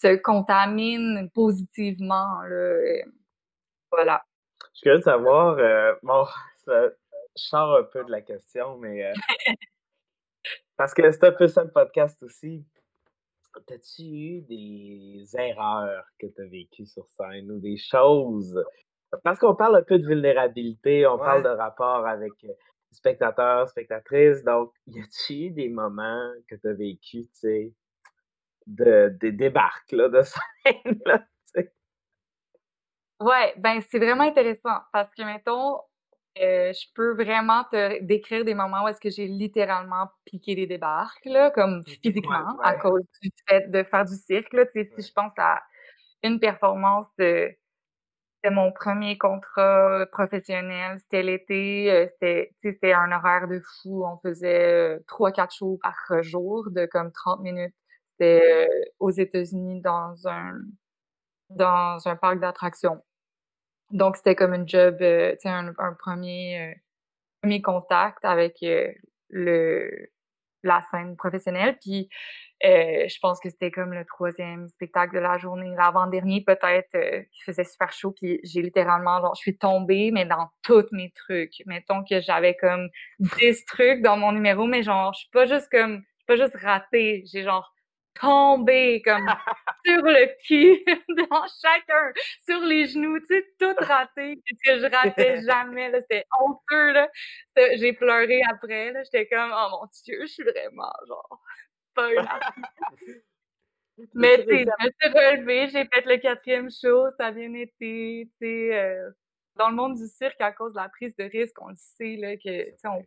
se contamine positivement, là. Voilà. Je suis curieux de savoir, bon, ça, je sors un peu de la question, mais euh, parce que c'est un peu ça le podcast aussi. T'as-tu eu des erreurs que tu as vécues sur scène ou des choses? Parce qu'on parle un peu de vulnérabilité, on parle de rapport avec euh, spectateurs, spectatrices. Donc, y a-tu eu des moments que tu as vécu, tu sais, de, des débarques là, de scène? Là, tu sais? Ouais, ben c'est vraiment intéressant parce que, mettons, euh, je peux vraiment te décrire des moments où est-ce que j'ai littéralement piqué des débarques, là, comme Ouais, physiquement, à cause du fait de faire du cirque, là. Tu sais, Ouais. si je pense à une performance de, de mon premier contrat professionnel, c'était l'été, euh, c'était, tu sais, c'était un horaire de fou. On faisait euh, trois, quatre shows par jour de comme 30 minutes. C'était euh, aux États-Unis dans un dans un parc d'attractions. Donc, c'était comme une job, euh, tu sais, un, premier, euh, premier contact avec euh, le, la scène professionnelle. Puis, je pense que c'était comme le troisième spectacle de la journée. L'avant-dernier, peut-être, il faisait super chaud. Puis, j'ai littéralement, genre, je suis tombée, mais dans tous mes trucs. Mettons que j'avais comme 10 trucs dans mon numéro, mais genre, je suis pas juste comme, je suis pas juste ratée. J'ai genre tombé comme sur le cul dans chacun, sur les genoux, tu sais, tout raté, que je ratais jamais, là, c'était honteux, là. J'ai pleuré après, là, j'étais comme, oh mon Dieu, je suis vraiment, genre, pas une Mais tu sais, je me suis relevée, j'ai fait le quatrième show, ça a bien été, tu sais, euh, dans le monde du cirque, à cause de la prise de risque, on le sait, là, que, tu sais, on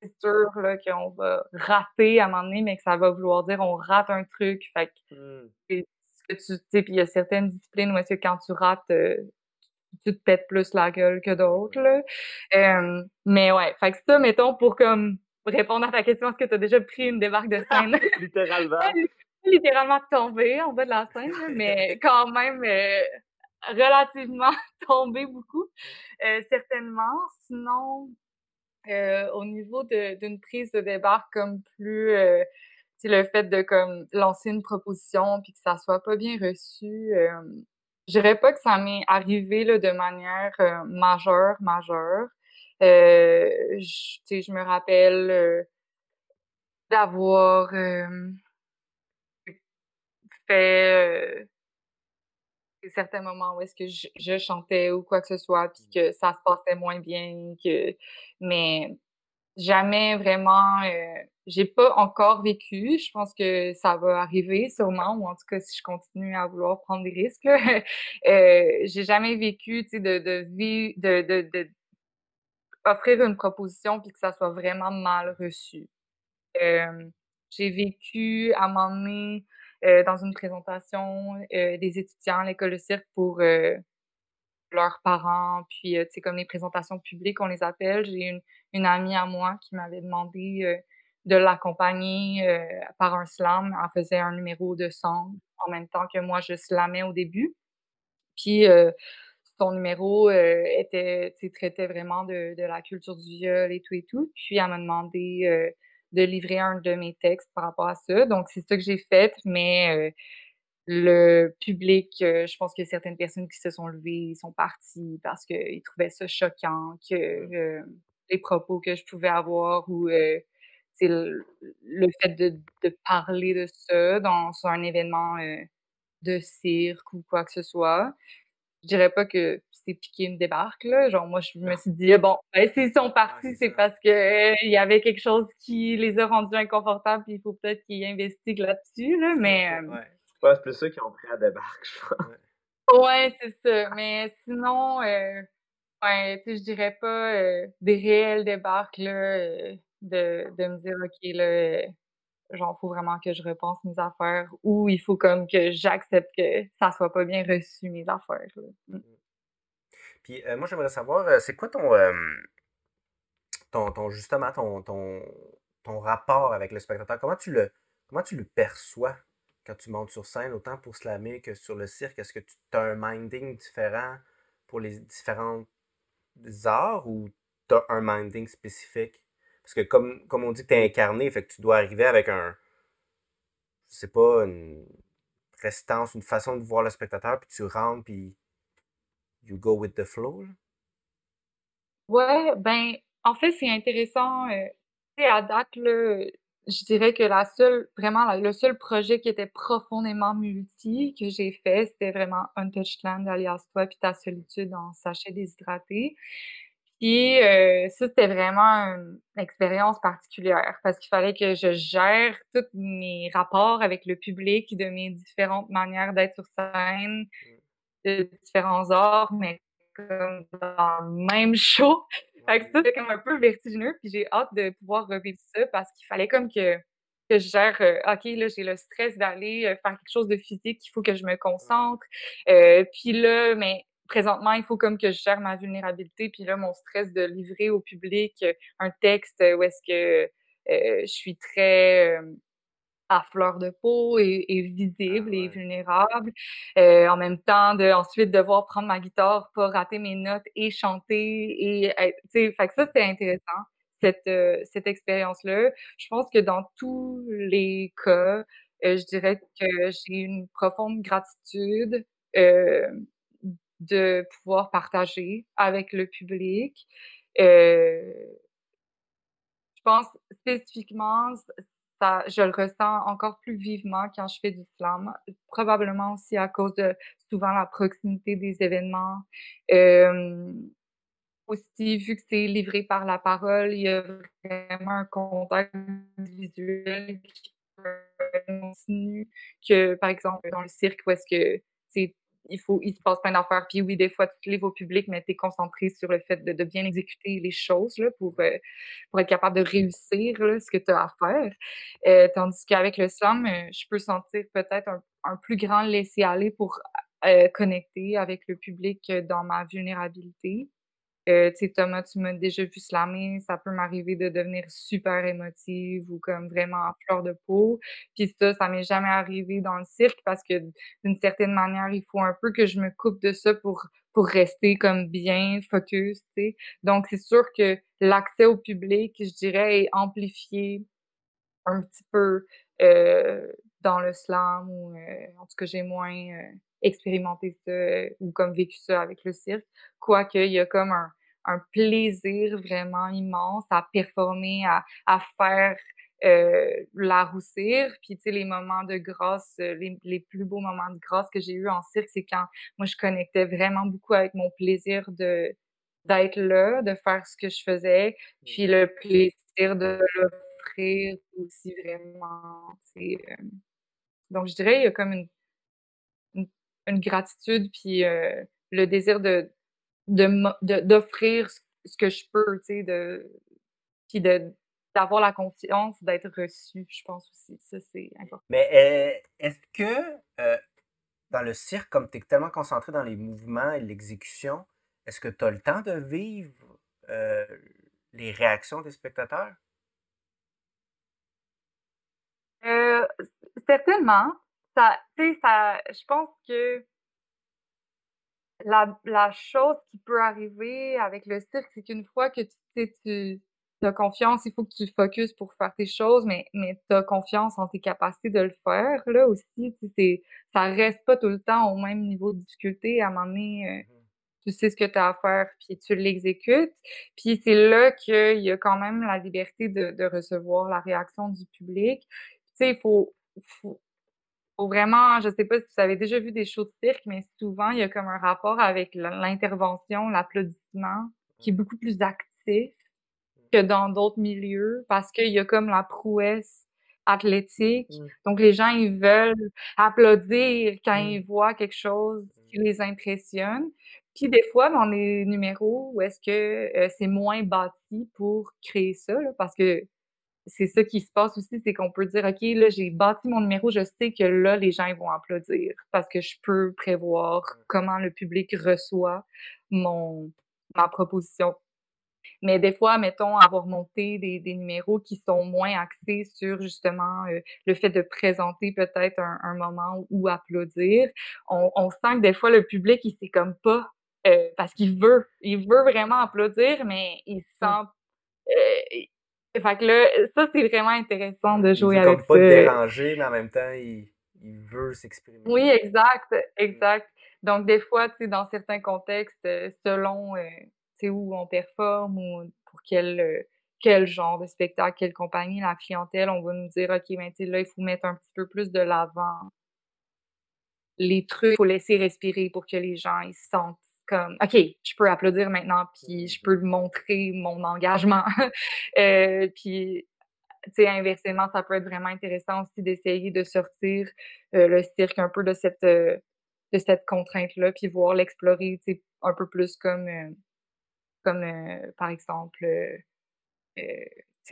c'est sûr qu'on va rater à un moment donné, mais que ça va vouloir dire on rate un truc. Fait que, mmh. tu sais, puis il y a certaines disciplines où est-ce que quand tu rates, euh, tu te pètes plus la gueule que d'autres. Là. mais ouais, fait que ça, mettons, pour comme répondre à ta question, est-ce que tu as déjà pris une débarque de scène? littéralement. littéralement tombé en bas de la scène, mais quand même euh, relativement tombé beaucoup, euh, certainement. Sinon, euh, au niveau d'une prise de débarque comme plus euh, le fait de comme lancer une proposition puis que ça soit pas bien reçu euh, je dirais pas que ça m'est arrivé là, de manière euh, majeure majeure. Je, je me rappelle d'avoir fait certains moments où est-ce que je, chantais ou quoi que ce soit, puis que ça se passait moins bien, que mais jamais vraiment, euh, j'ai pas encore vécu. Je pense que ça va arriver sûrement, ou en tout cas si je continue à vouloir prendre des risques. euh, j'ai jamais vécu, tu sais, de de, de, de, de offrir une proposition puis que ça soit vraiment mal reçu. Euh, j'ai vécu à un moment donné dans une présentation euh, des étudiants à l'école de cirque pour euh, leurs parents, puis tu sais, comme les présentations publiques, on les appelle. J'ai une, une amie à moi qui m'avait demandé de l'accompagner par un slam. Elle faisait un numéro de sang en même temps que moi, je slamais au début. Puis son numéro était, traitait vraiment de, de, la culture du viol et tout et tout. Puis elle m'a demandé de livrer un de mes textes par rapport à ça. Donc, c'est ça que j'ai fait, mais euh, le public, euh, je pense que certaines personnes qui se sont levées sont parties parce qu'ils trouvaient ça choquant, que euh, les propos que je pouvais avoir ou c'est le, fait de, de, parler de ça dans un événement de cirque ou quoi que ce soit je dirais pas que c'est piqué une débarque, là. Genre, moi, je me suis dit, bon, ben, s'ils sont partis, c'est parce que euh, il y avait quelque chose qui les a rendus inconfortables, puis il faut peut-être qu'ils investiguent là-dessus, là. Mais. Euh, ouais. c'est plus ceux qui ont pris la débarque, je crois. Ouais, c'est ça. Mais sinon, euh, ouais, tu sais, je dirais pas euh, des réelles débarques, là, de, de me dire, OK, là, genre, faut vraiment que je repense mes affaires ou il faut comme que j'accepte que ça soit pas bien reçu, mes affaires. Mm. Mm. Puis euh, moi, j'aimerais savoir, euh, c'est quoi ton, ton, ton, justement, ton, ton, ton rapport avec le spectateur? Comment tu le, comment tu le perçois quand tu montes sur scène, autant pour slammer que sur le cirque? Est-ce que tu as un minding différent pour les différents arts ou tu as un minding spécifique? Parce que comme, comme on dit que tu es incarné, fait que tu dois arriver avec un. Je sais pas, une prestance, une façon de voir le spectateur, puis tu rentres, puis you go with the flow. Ouais, ben, en fait, c'est intéressant. Euh, à date, là, je dirais que la seule, vraiment, le seul projet qui était profondément multi que j'ai fait, c'était vraiment Untouched Land, alias toi, puis ta solitude en sachet déshydraté. Puis euh, ça, c'était vraiment une expérience particulière parce qu'il fallait que je gère tous mes rapports avec le public de mes différentes manières d'être sur scène, de différents arts, mais comme dans le même show. Fait que ça, c'était comme un peu vertigineux, puis j'ai hâte de pouvoir revivre ça parce qu'il fallait comme que, que je gère, euh, OK, là, j'ai le stress d'aller euh, faire quelque chose de physique, il faut que je me concentre. Euh, puis là, mais présentement, il faut comme que je gère ma vulnérabilité, puis là, mon stress de livrer au public euh, un texte où est-ce que euh, je suis très... Euh, à fleur de peau et, et Ah visible et vulnérable. Euh, en même temps, de ensuite devoir prendre ma guitare, pas rater mes notes et chanter et être- tu sais, fait que ça c'était intéressant cette cette expérience-là. Je pense que dans tous les cas, je dirais que j'ai une profonde gratitude euh, de pouvoir partager avec le public. Euh, je pense spécifiquement, ça, je le ressens encore plus vivement quand je fais du slam, probablement aussi à cause de souvent la proximité des événements. Euh, aussi, vu que c'est livré par la parole, il y a vraiment un contact visuel qui peut être continu que, par exemple, dans le cirque, où est-ce que c'est il faut il se passe plein d'affaires. Puis oui, des fois, tu te livres au public, mais tu concentré sur le fait de, bien exécuter les choses là, pour, euh, pour être capable de réussir là, ce que tu as à faire. Euh, tandis qu'avec le slam, euh, je peux sentir peut-être un, plus grand laisser-aller pour connecter avec le public dans ma vulnérabilité. Euh, tu sais, Thomas, tu m'as déjà vu slammer, ça peut m'arriver de devenir super émotive ou comme vraiment à fleur de peau. Puis ça, ça m'est jamais arrivé dans le cirque parce que d'une certaine manière, il faut un peu que je me coupe de ça pour pour rester comme bien focus, tu sais. Donc c'est sûr que l'accès au public, je dirais, est amplifié un petit peu euh, dans le slam ou euh, en tout cas j'ai moins euh, expérimenté ça ou comme vécu ça avec le cirque. Quoique il y a comme un, un plaisir vraiment immense à performer, à, à faire euh, la roussir. Puis tu sais, les moments de grâce, euh, les, les plus beaux moments de grâce que j'ai eu en cirque, c'est quand moi je connectais vraiment beaucoup avec mon plaisir de d'être là, de faire ce que je faisais, puis le plaisir de l'offrir aussi vraiment, heu, donc je dirais, il y a comme une une gratitude puis, heu, le désir de de mo de d'offrir ce que je peux, tu sais, de puis de d'avoir la confiance d'être reçu, je pense aussi. Ça, c'est important. Mais euh, est-ce que euh, dans le cirque, comme tu es tellement concentré dans les mouvements et l'exécution, est-ce que tu as le temps de vivre euh, les réactions des spectateurs? Heu, certainement, ça tu sais, ça je pense que La la chose qui peut arriver avec le cirque, c'est qu'une fois que tu sais, tu as confiance, il faut que tu focuses pour faire tes choses, mais mais tu as confiance en tes capacités de le faire, là, aussi, tu sais, c'est ça reste pas tout le temps au même niveau de difficulté. À un moment donné, heu, Mhm. tu sais ce que tu as à faire, puis tu l'exécutes. Puis c'est là qu'il y a quand même la liberté de de recevoir la réaction du public. Tu sais, il faut faut faut vraiment je sais pas si vous avez déjà vu des shows de cirque, mais souvent, il y a comme un rapport avec l'in l'intervention, l'applaudissement, qui est beaucoup plus actif que dans d'autres milieux parce qu'il y a comme la prouesse athlétique. Donc les gens, ils veulent applaudir quand ils voient quelque chose qui les impressionne. Puis des fois, dans des numéros où est-ce que, heu, c'est moins bâti pour créer ça, là, parce que c'est ça qui se passe aussi, c'est qu'on peut dire: «OK, là, j'ai bâti mon numéro, je sais que là, les gens, ils vont applaudir» parce que je peux prévoir comment le public reçoit mon ma proposition. Mais des fois, mettons, avoir monté des des numéros qui sont moins axés sur justement, heu, le fait de présenter peut-être un un moment où applaudir, on on sent que des fois le public, il sait comme pas, heu, parce qu'il veut il veut vraiment applaudir, mais il se sent, heu, fait que là, ça, c'est vraiment intéressant de Il jouer veut avec comme pas te ça. déranger, mais en même temps, il, il veut s'exprimer. Oui, exact, exact. Donc des fois, tu sais, dans certains contextes, heu, selon, heu, tu sais, où on performe ou pour quel, heu, quel genre de spectacle, quelle compagnie, la clientèle, on va nous dire: «OK, ben, tu sais, là, il faut mettre un petit peu plus de l'avant les trucs, faut laisser respirer pour que les gens, ils se sentent comme: «OK, je peux applaudir maintenant, puis je peux montrer mon engagement». Heu, puis tu sais, inversement, ça peut être vraiment intéressant aussi d'essayer de sortir, heu, le cirque un peu de cette, heu, de cette contrainte-là, puis voir l'explorer, tu sais, un peu plus comme, heu, comme, par exemple,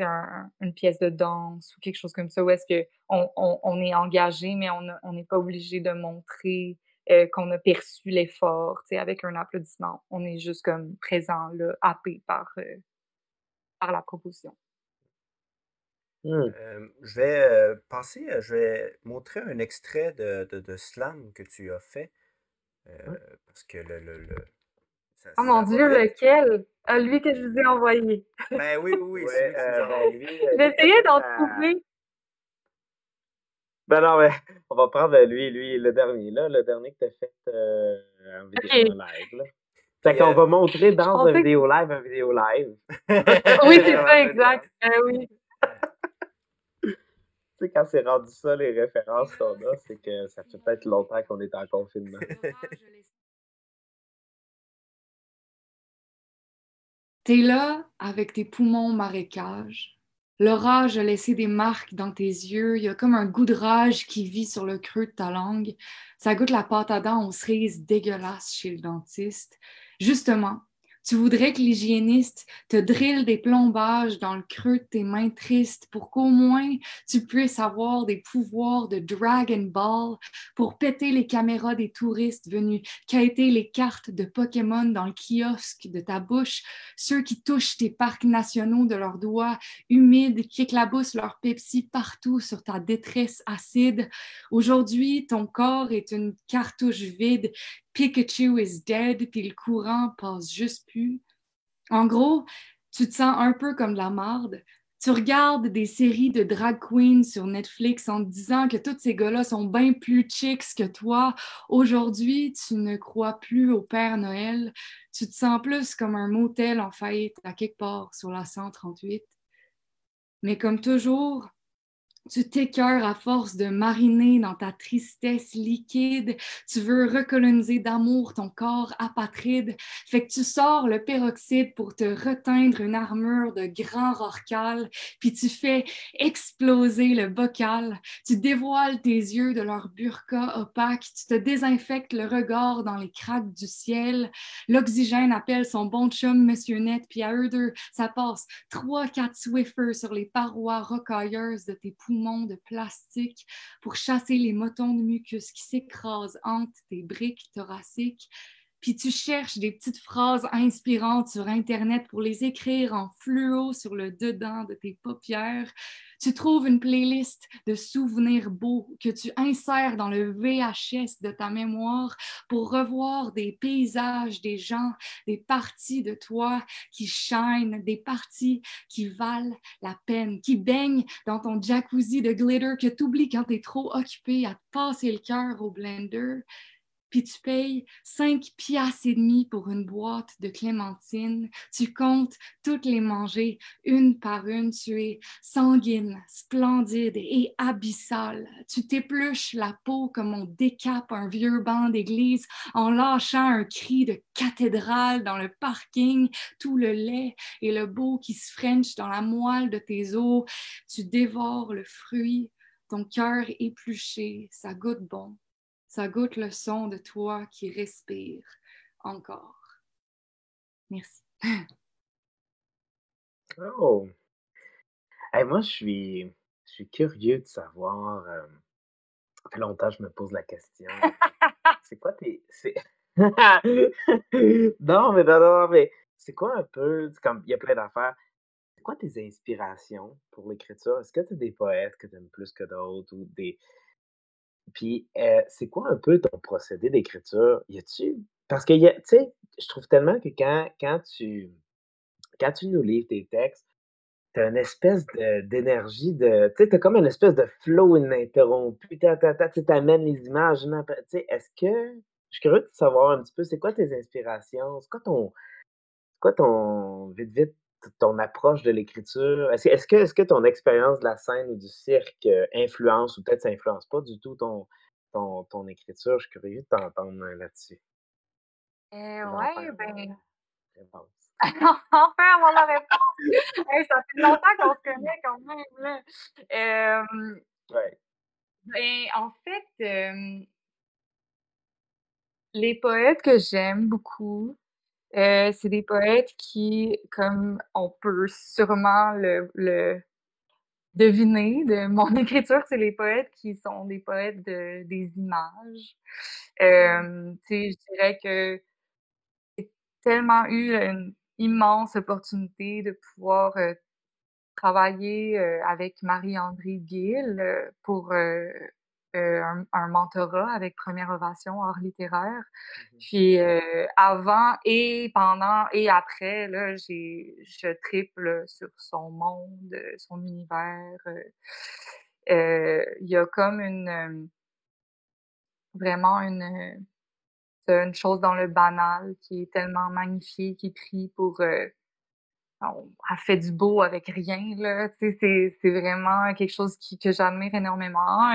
un une pièce de danse ou quelque chose comme ça, où est-ce qu'on on on est engagé, mais on n'est pas obligé de montrer, heu, qu'on a perçu l'effort, tu sais, avec un applaudissement. On est juste comme présent là, happé par, heu, par la proposition. Mmh. Euh, je vais euh, passer, euh, je vais montrer un extrait de, de, de slam que tu as fait. euh, Ouais. parce que le, le, le- ça, Oh mon Dieu, lequel? Ah, lui que je vous ai envoyé. Ben oui, oui, oui, Ouais, celui que tu nous euh, as ben, envoyé. lui, euh, lui, J'essayais d'en ça- trouver. Ben non, mais on va prendre lui, lui, le dernier, là, le dernier que tu as fait euh, en vidéo live. Là. Fait qu'on euh, va montrer dans un que- vidéo live, un vidéo live. Oui, c'est ça, exact. Euh, oui. Tu sais, quand c'est rendu ça, les références qu'on a, c'est que ça fait peut-être longtemps qu'on est en confinement. T'es là avec tes poumons marécage. L'orage a laissé des marques dans tes yeux. Il y a comme un goût de rage qui vit sur le creux de ta langue. Ça goûte la pâte à dents aux cerises dégueulasse chez le dentiste. Justement, tu voudrais que l'hygiéniste te drille des plombages dans le creux de tes mains tristes pour qu'au moins tu puisses avoir des pouvoirs de Dragon Ball pour péter les caméras des touristes venus quêter les cartes de Pokémon dans le kiosque de ta bouche, ceux qui touchent tes parcs nationaux de leurs doigts humides, qui éclaboussent leur Pepsi partout sur ta détresse acide. Aujourd'hui, ton corps est une cartouche vide. Pikachu is dead, puis le courant passe juste plus. En gros, tu te sens un peu comme de la marde. Tu regardes des séries de drag queens sur Netflix en te disant que tous ces gars-là sont bien plus chicks que toi. Aujourd'hui, tu ne crois plus au Père Noël. Tu te sens plus comme un motel en faillite à quelque part sur la 138. Mais comme toujours, tu t'écœures à force de mariner dans ta tristesse liquide. Tu veux recoloniser d'amour ton corps apatride. Fait que tu sors le peroxyde pour te reteindre une armure de grand rorcal, puis tu fais exploser le bocal. Tu dévoiles tes yeux de leur burqa opaque. Tu te désinfectes le regard dans les craques du ciel. L'oxygène appelle son bon chum, Monsieur Net, puis à eux deux, ça passe trois, quatre Swiffers sur les parois rocailleuses de tes poumons de plastique pour chasser les motons de mucus qui s'écrasent entre tes briques thoraciques. Puis tu cherches des petites phrases inspirantes sur Internet pour les écrire en fluo sur le dedans de tes paupières. Tu trouves une playlist de souvenirs beaux que tu insères dans le VHS de ta mémoire pour revoir des paysages, des gens, des parties de toi qui shine, des parties qui valent la peine, qui baignent dans ton jacuzzi de glitter que tu oublies quand tu es trop occupé à passer le cœur au blender? Puis tu payes 5 piastres et demi pour une boîte de clémentines. Tu comptes toutes les manger une par une. Tu es sanguine, splendide et abyssale. Tu t'épluches la peau comme on décape un vieux banc d'église en lâchant un cri de cathédrale dans le parking, tout le lait et le beau qui se french dans la moelle de tes os. Tu dévores le fruit, ton cœur épluché, ça goûte bon. Ça goûte le son de toi qui respire encore. Merci. Oh! Hey, moi, je suis, je suis curieux de savoir. euh, ça fait longtemps que je me pose la question. C'est quoi tes. c'est- non, mais non, non, non, mais c'est quoi un peu. c'est Comme, il y a plein d'affaires. C'est quoi tes inspirations pour l'écriture? Est-ce que tu as des poètes que tu aimes plus que d'autres ou des. Puis, euh, c'est quoi un peu ton procédé d'écriture? Y a-tu. Parce que, tu sais, je trouve tellement que quand, quand tu. Quand tu nous livres tes textes, t'as une espèce d'énergie de. Tu sais, t'as comme une espèce de flow ininterrompu. Tu t'amènes les images. Tu sais, est-ce que. Je suis curieux de savoir un petit peu, c'est quoi tes inspirations? C'est quoi ton. Quoi ton. Vite, vite, ton approche de l'écriture? Est-ce que, est-ce que, est-ce que ton expérience de la scène ou du cirque euh, influence ou peut-être ça influence pas du tout ton, ton, ton écriture? Je suis curieux de t'entendre euh, là-dessus. Euh, perds ben. réponse. enfin avoir la réponse! Hey, ça fait longtemps qu'on se connaît quand même, là. Euh, Ouais. ben, en fait, euh, les poètes que j'aime beaucoup, euh, c'est des poètes qui, comme on peut sûrement le, le deviner de mon écriture, c'est les poètes qui sont des poètes de, des images. Euh, tu sais, je dirais que j'ai tellement eu une immense opportunité de pouvoir euh, travaillé avec Marie-André Gill pour un, mentorat avec Première Ovation art littéraire. Mmh Puis avant et pendant et après, là, j'ai, je triple sur son monde, son univers. Il y a comme une vraiment une, une chose dans le banal qui est tellement magnifique et pris pour on a fait du beau avec rien là c'est, c'est vraiment quelque chose qui, que j'admire énormément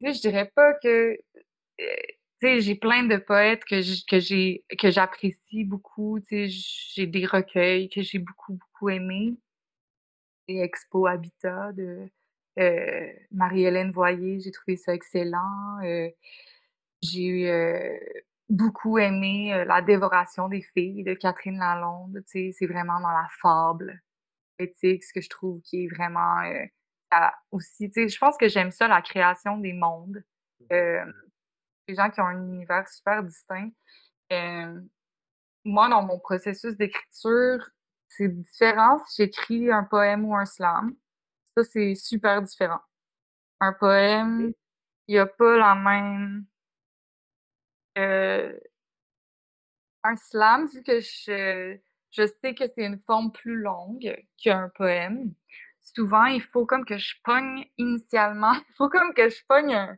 je dirais pas que j'ai plein de poètes que j'ai que j'apprécie beaucoup j'ai des recueils que j'ai beaucoup beaucoup aimés. Des Expo Habitat de Marie-Hélène Voyer j'ai trouvé ça excellent. J'ai beaucoup aimé La dévoration des filles de Catherine Lalonde c'est vraiment dans la fable poétique ce que je trouve qui est vraiment aussi, tu sais, je pense que j'aime ça, la création des mondes. Euh, les gens qui ont un univers super distinct. Euh, moi, dans mon processus d'écriture, c'est différent si j'écris un poème ou un slam. Ça, c'est super différent. Un poème, il n'y a pas la même. Euh, un slam, vu que je, je sais que c'est une forme plus longue qu'un poème, souvent, il faut comme que je pogne initialement, il faut comme que je pogne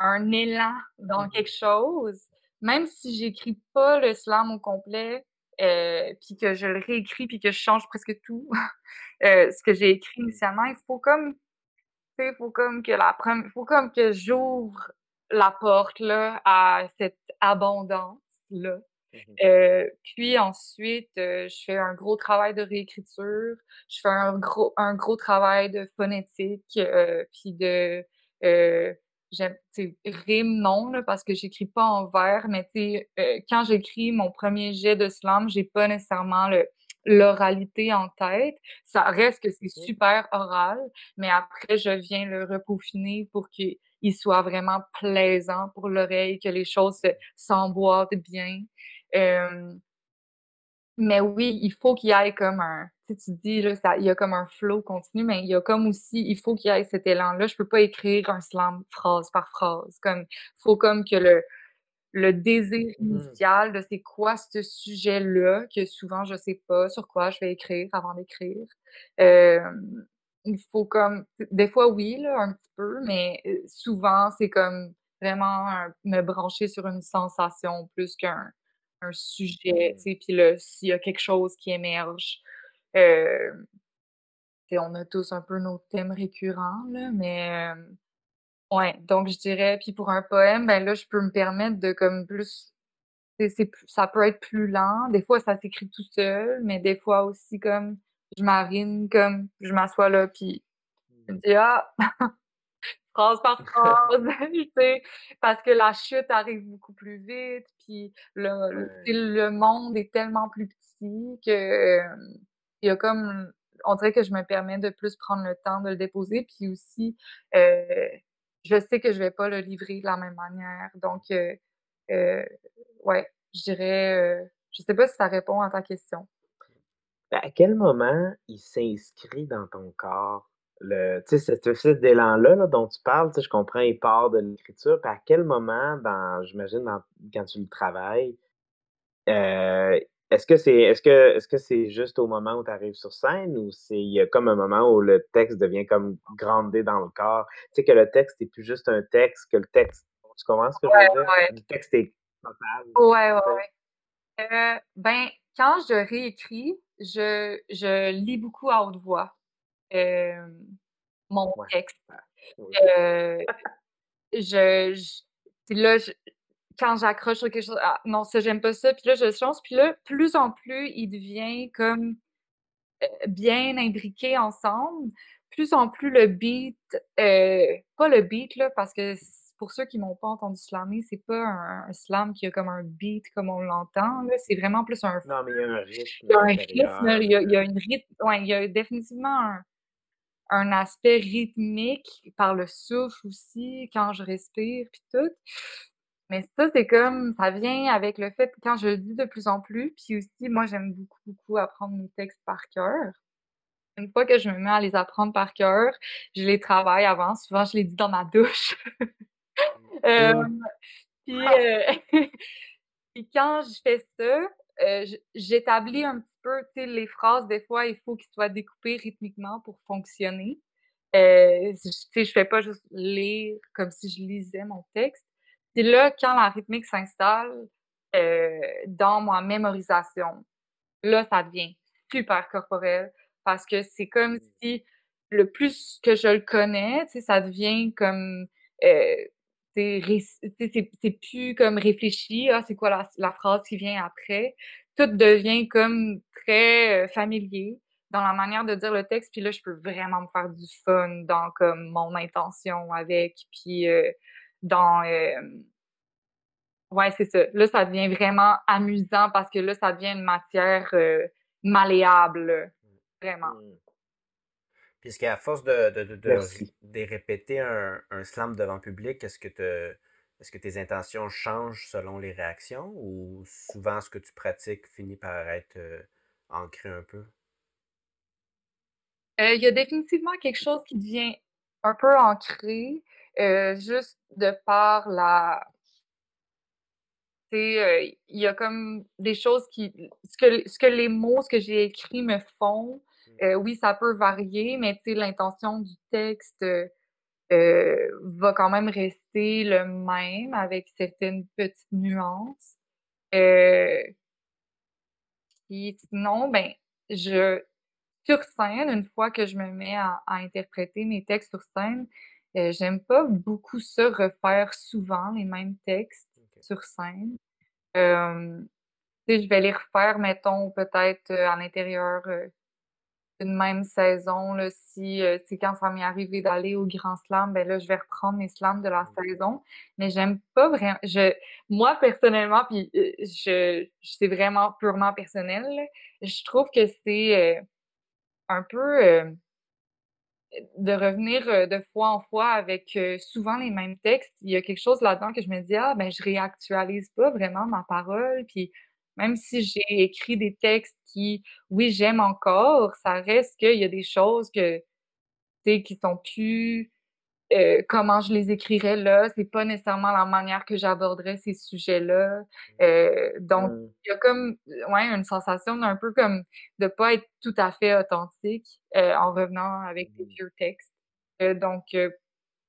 un, élan dans mmh. quelque chose, même si j'écris pas le slam au complet, euh, puis que je le réécris, puis que je change presque tout, euh, ce que j'ai écrit initialement, il faut comme, il faut comme que la première, faut comme que j'ouvre la porte là à cette abondance là Mmh euh, puis ensuite, euh, je fais un gros travail de réécriture, je fais un gros, un gros travail de phonétique, euh, puis de rime non parce que j'écris pas en vers, mais quand j'écris mon premier jet de slam, j'ai pas nécessairement le l'oralité en tête. Ça reste que c'est super oral, mais après, je viens le repeaufiner pour qu'il soit vraiment plaisant pour l'oreille, que les choses s'emboîtent bien mais oui, il faut qu'il y ait comme un, tu tu dis, là, ça, il y a comme un flow continu, mais il y a comme aussi, il faut qu'il y ait cet élan-là. Je peux pas écrire un slam phrase par phrase. Comme, faut comme que le, le désir mmh initial de c'est quoi ce sujet-là, que souvent je sais pas sur quoi je vais écrire avant d'écrire. il faut comme, des fois oui, là, un petit peu, mais souvent c'est comme vraiment me brancher sur une sensation plus qu'un un sujet, tu sais, puis là, s'il y a quelque chose qui émerge, euh, on a tous un peu nos thèmes récurrents, là, mais ouais, donc je dirais, puis pour un poème, ben là, je peux me permettre de comme plus, c'est, ça peut être plus lent, des fois ça s'écrit tout seul, mais des fois aussi comme je marine, comme je m'assois là, puis je me dis ah phrase par phrase, tu sais, parce que la chute arrive beaucoup plus vite, puis le, le monde est tellement plus petit que il y a comme on dirait que je me permets de plus prendre le temps de le déposer, puis aussi euh, je sais que je vais pas le livrer de la même manière, donc euh, euh, ouais, je dirais, je sais pas si ça répond à ta question. Ben, à quel moment il s'inscrit dans ton corps? Le, tu sais, cet d'élan-là dont tu parles, je comprends, il part de l'écriture. Puis à quel moment, dans, j'imagine, quand tu le travailles, euh, est-ce que c'est est-ce que est-ce que c'est juste au moment où tu arrives sur scène ou c'est il y a comme un moment où le texte devient comme grandé dans le corps? Tu sais que le texte n'est plus juste un texte, que le texte. Tu comprends ce que je veux dire? Le texte est total. Ouais, ouais, ouais. Euh, ben, quand je réécris, je, je lis beaucoup à haute voix mon texte. je, je, là, quand j'accroche sur quelque chose, ah, non, ça, j'aime pas ça. Puis là, je change. Puis là, plus en plus, il devient comme bien imbriqué ensemble. Plus en plus, le beat, pas le beat, là, parce que pour ceux qui m'ont pas entendu slammer, c'est pas un, slam qui a comme un beat comme on l'entend. C'est vraiment plus un. Non, mais il y a un rythme. Il y a un rythme, il y a, il y a une rythme. Ouais, il y a définitivement un, un aspect rythmique par le souffle aussi, quand je respire, puis tout. Mais ça, c'est comme, ça vient avec le fait, quand je dis de plus en plus, puis aussi, moi, j'aime beaucoup, beaucoup apprendre mes textes par cœur. une fois que je me mets à les apprendre par cœur, je les travaille avant. Souvent, je les dis dans ma douche. Euh, puis, euh, puis, quand je fais ça, euh, j'établis un petit peu, tu sais, les phrases, des fois, il faut qu'ils soient découpés rythmiquement pour fonctionner. Euh, tu sais, je fais pas juste lire comme si je lisais mon texte. Puis là, quand la rythmique s'installe euh, dans ma mémorisation, là, ça devient super corporel parce que c'est comme mmh. si le plus que je le connais, tu sais, ça devient comme euh, c'est plus comme réfléchi, ah, c'est quoi la, phrase qui vient après. Tout devient comme très euh, familier dans la manière de dire le texte, puis là, je peux vraiment me faire du fun dans comme mon intention avec, puis euh, dans... Euh, ouais, c'est ça. Là, ça devient vraiment amusant parce que là, ça devient une matière malléable, vraiment. Puisqu'à force de, de, de, répéter un, un, slam devant public, est-ce que, est-ce que tes intentions changent selon les réactions ou souvent ce que tu pratiques finit par être euh, ancré un peu? Euh, il y a définitivement quelque chose qui devient un peu ancré, euh, juste de par la. il y a comme des choses qui. Ce que, ce que les mots, ce que j'ai écrit me font, euh, oui, ça peut varier, mais l'intention du texte euh, va quand même rester le même avec certaines petites nuances. Euh, et sinon, ben, je sur scène, une fois que je me mets à, interpréter mes textes sur scène, j'aime pas beaucoup ça refaire souvent les mêmes textes sur scène. je vais les refaire, mettons, peut-être à l'intérieur une même saison. Là, si euh, quand ça m'est arrivé d'aller au Grand Slam, ben là, je vais reprendre mes slams de la saison. Mais j'aime pas vraiment. Je, moi, personnellement, puis euh, je, c'est vraiment purement personnel, je trouve que c'est euh, un peu de revenir de fois en fois avec souvent les mêmes textes. Il y a quelque chose là-dedans que je me dis, ah, ben, je réactualise pas vraiment ma parole. Puis même si j'ai écrit des textes qui, oui, j'aime encore, ça reste qu'il y a des choses que, qui sont plus euh, comment je les écrirais là, c'est pas nécessairement la manière que j'aborderais ces sujets-là. Euh, donc, il y a comme ouais, une sensation d'un peu comme de pas être tout à fait authentique euh, en revenant avec des mmh. vieux textes. donc,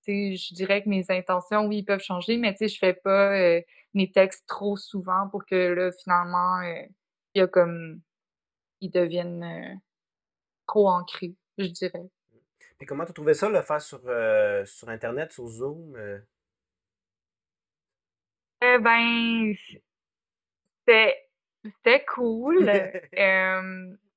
je dirais que mes intentions, oui, peuvent changer, mais tu sais, je fais pas mes textes trop souvent pour que là, finalement, euh, il y a comme ils deviennent euh, trop ancrés, je dirais. Et comment tu trouvais ça, le faire sur, sur Internet, sur Zoom? Eh ben, c'était cool.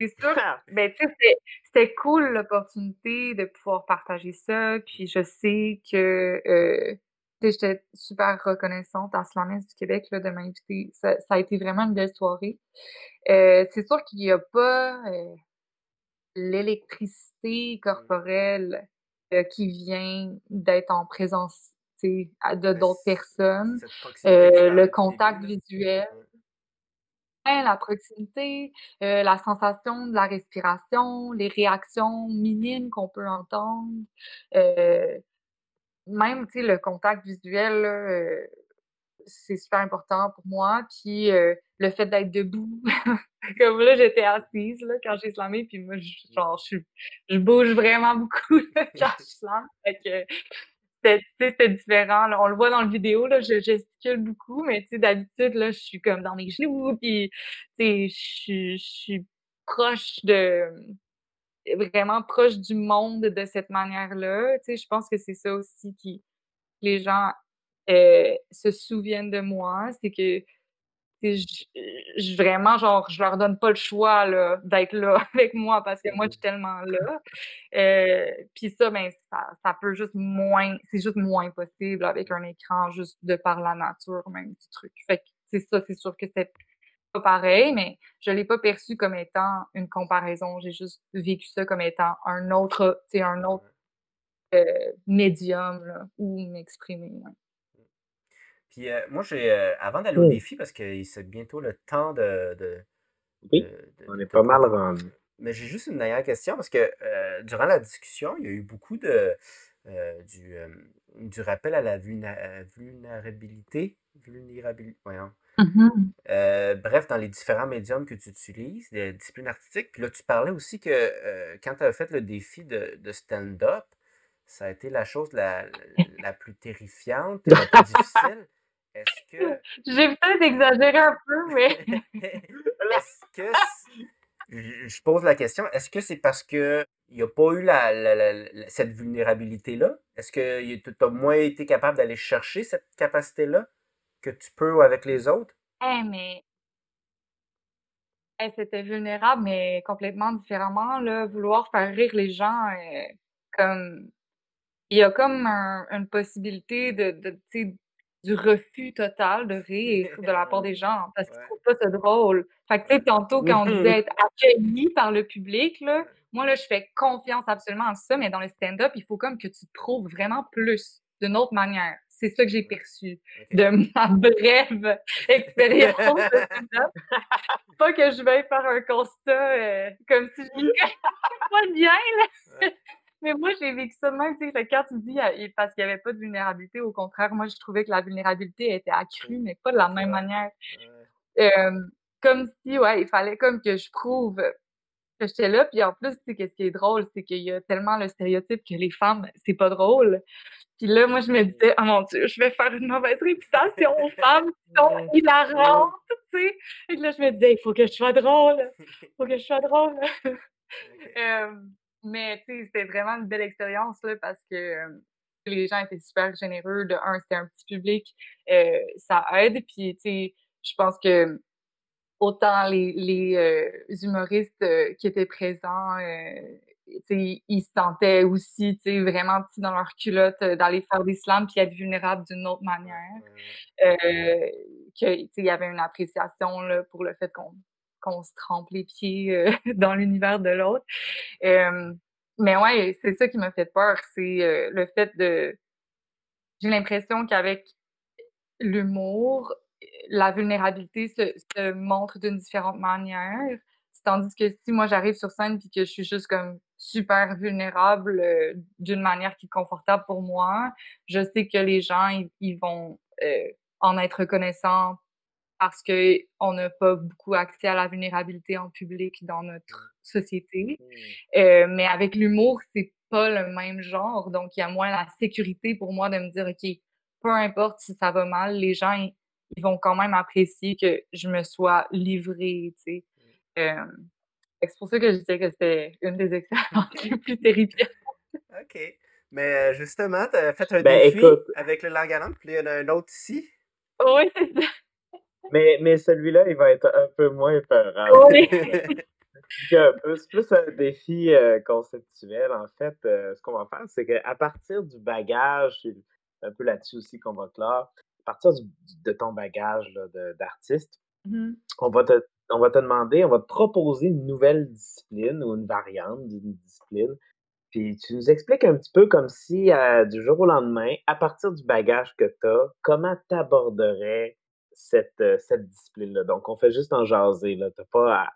C'est sûr. Ben, tu sais, c'était cool l'opportunité de pouvoir partager ça. Puis je sais que euh, j'étais super reconnaissante à Slamès du Québec là, de m'inviter. Ça, ça, a été vraiment une belle soirée. Euh, c'est sûr qu'il n'y a pas euh, l'électricité corporelle euh, qui vient d'être en présence de ben, d'autres personnes. le contact visuel la proximité, la sensation de la respiration, les réactions minimes qu'on peut entendre, même, tu sais, le contact visuel, euh, c'est super important pour moi. Puis le fait d'être debout, comme là, j'étais assise là, quand j'ai slamé, puis moi, je, genre, je, bouge vraiment beaucoup quand je slame. Fait c'était différent. On le voit dans la vidéo, là, je gesticule beaucoup, mais d'habitude, là, je suis comme dans mes genoux, puis je suis proche de vraiment proche du monde de cette manière-là. Je pense que c'est ça aussi qui les gens euh, se souviennent de moi, c'est que je, vraiment, genre, je leur donne pas le choix d'être là avec moi parce que moi, je suis tellement là. Euh, Puis ça, ben, ça, peut juste moins, c'est juste moins possible avec un écran, juste de par la nature même du truc. Fait que c'est ça, c'est sûr que c'est pas pareil, mais je l'ai pas perçu comme étant une comparaison. J'ai juste vécu ça comme étant un autre, un autre euh, médium là, où m'exprimer. Puis euh, moi, j'ai euh, avant d'aller au défi, parce que c'est bientôt le temps de. oui, on est pas mal rendu. mais j'ai juste une dernière question parce que euh, durant la discussion, il y a eu beaucoup de euh, du, euh, du rappel à la vulnérabilité. Vulnérabilité. Voyons. Mm-hmm. bref, dans les différents médiums que tu utilises, les disciplines artistiques. Puis là, tu parlais aussi que quand tu as fait le défi de, de stand-up, ça a été la chose la, la plus terrifiante et la plus difficile. Est-ce que. J'ai peut-être exagéré un peu, mais. Est-ce que. Je pose la question, est-ce que c'est parce que il n'y a pas eu la, cette vulnérabilité-là? Est-ce que tu as moins été capable d'aller chercher cette capacité-là? Que tu peux avec les autres? Eh, mais. Eh, c'était vulnérable, mais complètement différemment. Là, vouloir faire rire les gens, euh, comme. Il y a comme une possibilité de, de du refus total de rire de la part des gens parce qu'ils trouvent pas ça drôle. Fait que, tu sais, tantôt, quand on disait être accueilli par le public, là, moi, là, je fais confiance absolument en ça, mais dans le stand-up, il faut comme que tu te prouves vraiment plus d'une autre manière. C'est ça que j'ai perçu de ma brève expérience de stand-up. pas que je vais faire un constat euh, comme si je pas bien, là. Mais moi, j'ai vécu ça de même, tu sais, quand tu dis parce qu'il n'y avait pas de vulnérabilité, au contraire, moi, je trouvais que la vulnérabilité était accrue, mais pas de la même manière. comme si, ouais, il fallait comme que je prouve j'étais là. Puis en plus, tu sais, qu'est-ce qui est drôle, c'est qu'il y a tellement le stéréotype que les femmes, c'est pas drôle. Puis là, moi, je me disais, oh mon Dieu, je vais faire une mauvaise réputation aux femmes qui sont hilarantes, tu sais. Et là, je me disais, il faut que je sois drôle. Il faut que je sois drôle. Mais tu sais, c'était vraiment une belle expérience là, parce que les gens étaient super généreux. De un, c'était un petit public, euh, ça aide. Puis tu sais, je pense que autant les, les euh, humoristes euh, qui étaient présents, sais, ils se sentaient aussi vraiment dans leur culotte d'aller faire des slams puis être vulnérables d'une autre manière. que, il y avait une appréciation là, pour le fait qu'on qu'on se trempe les pieds euh, dans l'univers de l'autre. mais ouais, c'est ça qui m'a fait peur, c'est euh, le fait de... J'ai l'impression qu'avec l'humour, la vulnérabilité se, montre d'une différente manière. Tandis que si moi j'arrive sur scène puis que je suis juste comme super vulnérable euh, d'une manière qui est confortable pour moi, je sais que les gens ils, vont en être reconnaissants parce qu'on n'a pas beaucoup accès à la vulnérabilité en public dans notre société. Mmh. Euh, mais avec l'humour, c'est pas le même genre. Donc, il y a moins la sécurité pour moi de me dire, OK, peu importe si ça va mal, les gens, ils, vont quand même apprécier que je me sois livrée, tu sais. Euh, c'est pour ça que je disais que c'était une des expériences les plus terrifiantes. OK. Mais justement, tu as fait un ben, défi avec le langue puis il y en a un autre ici. Oui, c'est ça. Mais, mais celui-là, il va être un peu moins peurant. Oui. C'est plus un défi euh, conceptuel. En fait, euh, ce qu'on va faire, c'est qu'à partir du bagage, c'est un peu là-dessus aussi qu'on va clore, à partir de ton bagage d'artiste, mmh on, va te, on va te demander, on va te proposer une nouvelle discipline ou une variante d'une discipline. Puis tu nous expliques un petit peu comme si, euh, du jour au lendemain, à partir du bagage que tu as, comment tu aborderais cette, euh, cette discipline-là? Donc, on fait juste en jaser, là. T'as pas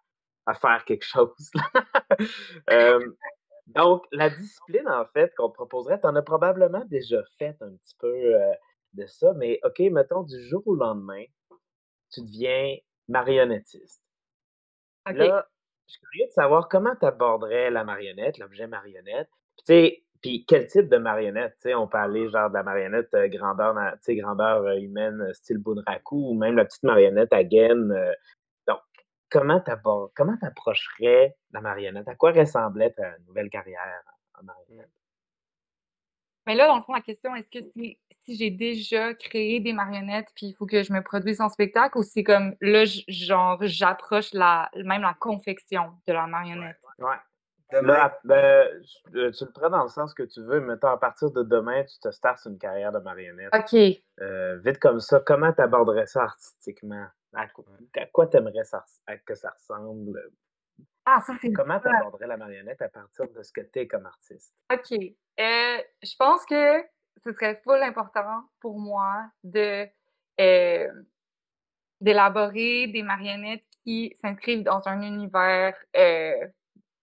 à, faire quelque chose. donc, la discipline, en fait, qu'on te proposerait, tu en as probablement déjà fait un petit peu euh, de ça, mais OK, mettons, du jour au lendemain, tu deviens marionnettiste. Là, je suis curieux de savoir comment tu aborderais la marionnette, l'objet marionnette. tu sais, puis quel type de marionnette? sais, on peut aller genre de la marionnette euh, grandeur, grandeur euh, humaine, euh, style Bunraku, ou même la petite marionnette à gaine. donc, comment tu approcherais la marionnette? À quoi ressemblait ta nouvelle carrière en marionnette? Mais là, dans le fond, la question, est-ce que si, j'ai déjà créé des marionnettes, puis il faut que je me produise en spectacle, ou c'est comme là, genre, j'approche la, même la confection de la marionnette? ouais. Là, ben, euh, tu le prends dans le sens que tu veux. Mettons, à partir de demain, tu te startes une carrière de marionnette. OK. Euh, vite comme ça, comment tu aborderais ça artistiquement? À quoi, tu aimerais que ça ressemble? Ah, ça, c'est Comment tu aborderais la marionnette à partir de ce que tu es comme artiste? OK. Euh, je pense que ce serait full important pour moi de d'élaborer des marionnettes qui s'inscrivent dans un univers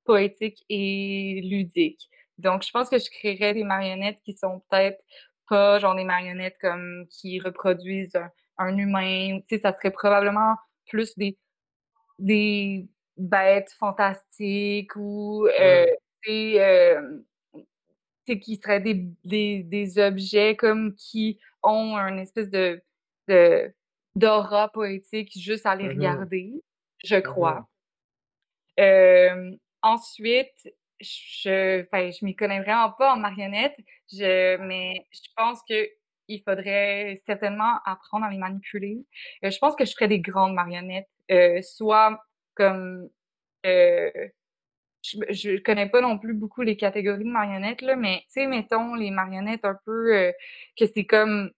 poétique et ludique. Donc, je pense que je créerais des marionnettes qui sont peut-être pas genre des marionnettes comme qui reproduisent un, humain. Tu sais, ça serait probablement plus des, des bêtes fantastiques ou euh, euh qui seraient des, des, des, objets comme qui ont un espèce de, de d'aura poétique juste à les mmh regarder, je crois. Euh, ensuite, je, enfin, je m'y connais vraiment pas en marionnette, je, mais je pense que il faudrait certainement apprendre à les manipuler. Euh, je pense que je ferais des grandes marionnettes, euh, soit comme euh, je, je connais pas non plus beaucoup les catégories de marionnettes là, mais tu sais, mettons les marionnettes un peu euh, que c'est comme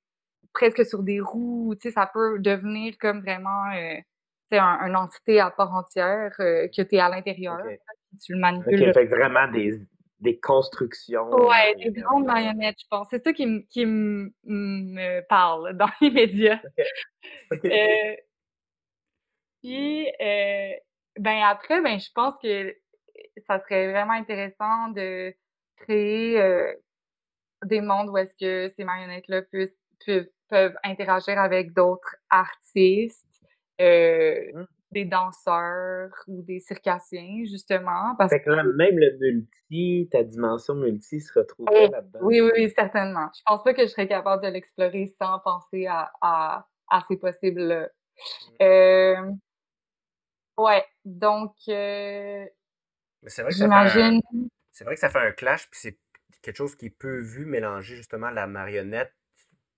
presque sur des roues, tu sais, ça peut devenir comme vraiment euh, un, une entité à part entière euh, que tu es à l'intérieur. Tu le manipules. Okay, fait vraiment des, des constructions. Ouais, des grandes marionnettes, je pense. C'est ça qui, qui me parle dans les médias. Puis, ben après, ben je pense que ça serait vraiment intéressant de créer euh, des mondes où est-ce que ces marionnettes-là peuvent interagir avec d'autres artistes, euh, mmh. des danseurs ou des circassiens, justement. Parce que là, même le multi, ta dimension multi se retrouverait oh, là-dedans. Oui, oui, certainement. Je pense pas que je serais capable de l'explorer sans penser à, à, à ces possibles-là. Mmh. Euh, ouais, donc, euh, c'est vrai, c'est vrai que ça fait un clash, puis c'est quelque chose qui est peu vu mélanger justement la marionnette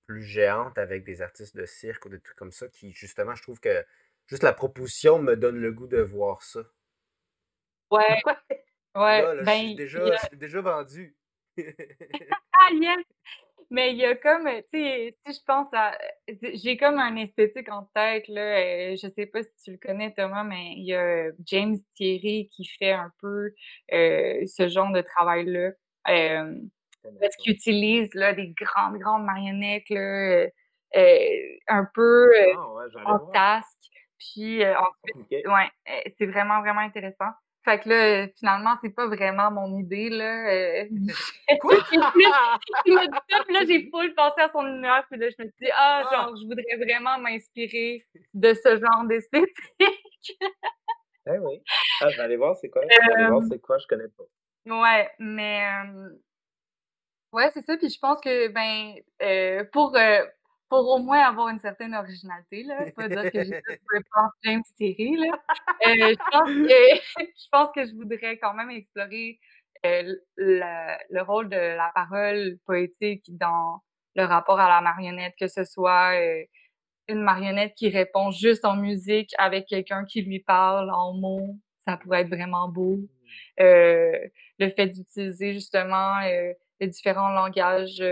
plus géante avec des artistes de cirque ou des trucs comme ça, qui justement, je trouve que juste la proposition me donne le goût de voir ça. Ouais. Ouais. ben, je, suis déjà, déjà vendu. ah yes! Mais il y a comme, tu sais, si je pense à. J'ai comme un esthétique en tête, là. Euh, je sais pas si tu le connais, Thomas, mais il y a James Thierry qui fait un peu euh, ce genre de travail-là. Euh, parce qu'il utilise là, des grandes, grandes marionnettes, là, un peu ah, en tasque. Puis ensuite, ouais, c'est vraiment, vraiment intéressant. Fait que là, finalement, c'est pas vraiment mon idée, là. Euh, Quoi? dit ça, puis là, j'ai full pensé à son univers, puis là, je me suis dit, ah, ah! genre, je voudrais vraiment m'inspirer de ce genre d'esthétique. eh oui. Ah, je vais aller voir c'est quoi. Je vais aller voir c'est quoi, je connais pas. Ouais, mais... Euh... Ouais, c'est ça, puis je pense que, ben, euh, pour... Euh, pour au moins avoir une certaine originalité, là. Pas dire que j'ai pas James Thierry, là. Euh, je, pense que, je pense que je voudrais quand même explorer euh, le, rôle de la parole poétique dans le rapport à la marionnette, que ce soit euh, une marionnette qui répond juste en musique avec quelqu'un qui lui parle en mots, ça pourrait être vraiment beau. Mmh. le fait d'utiliser justement les différents langages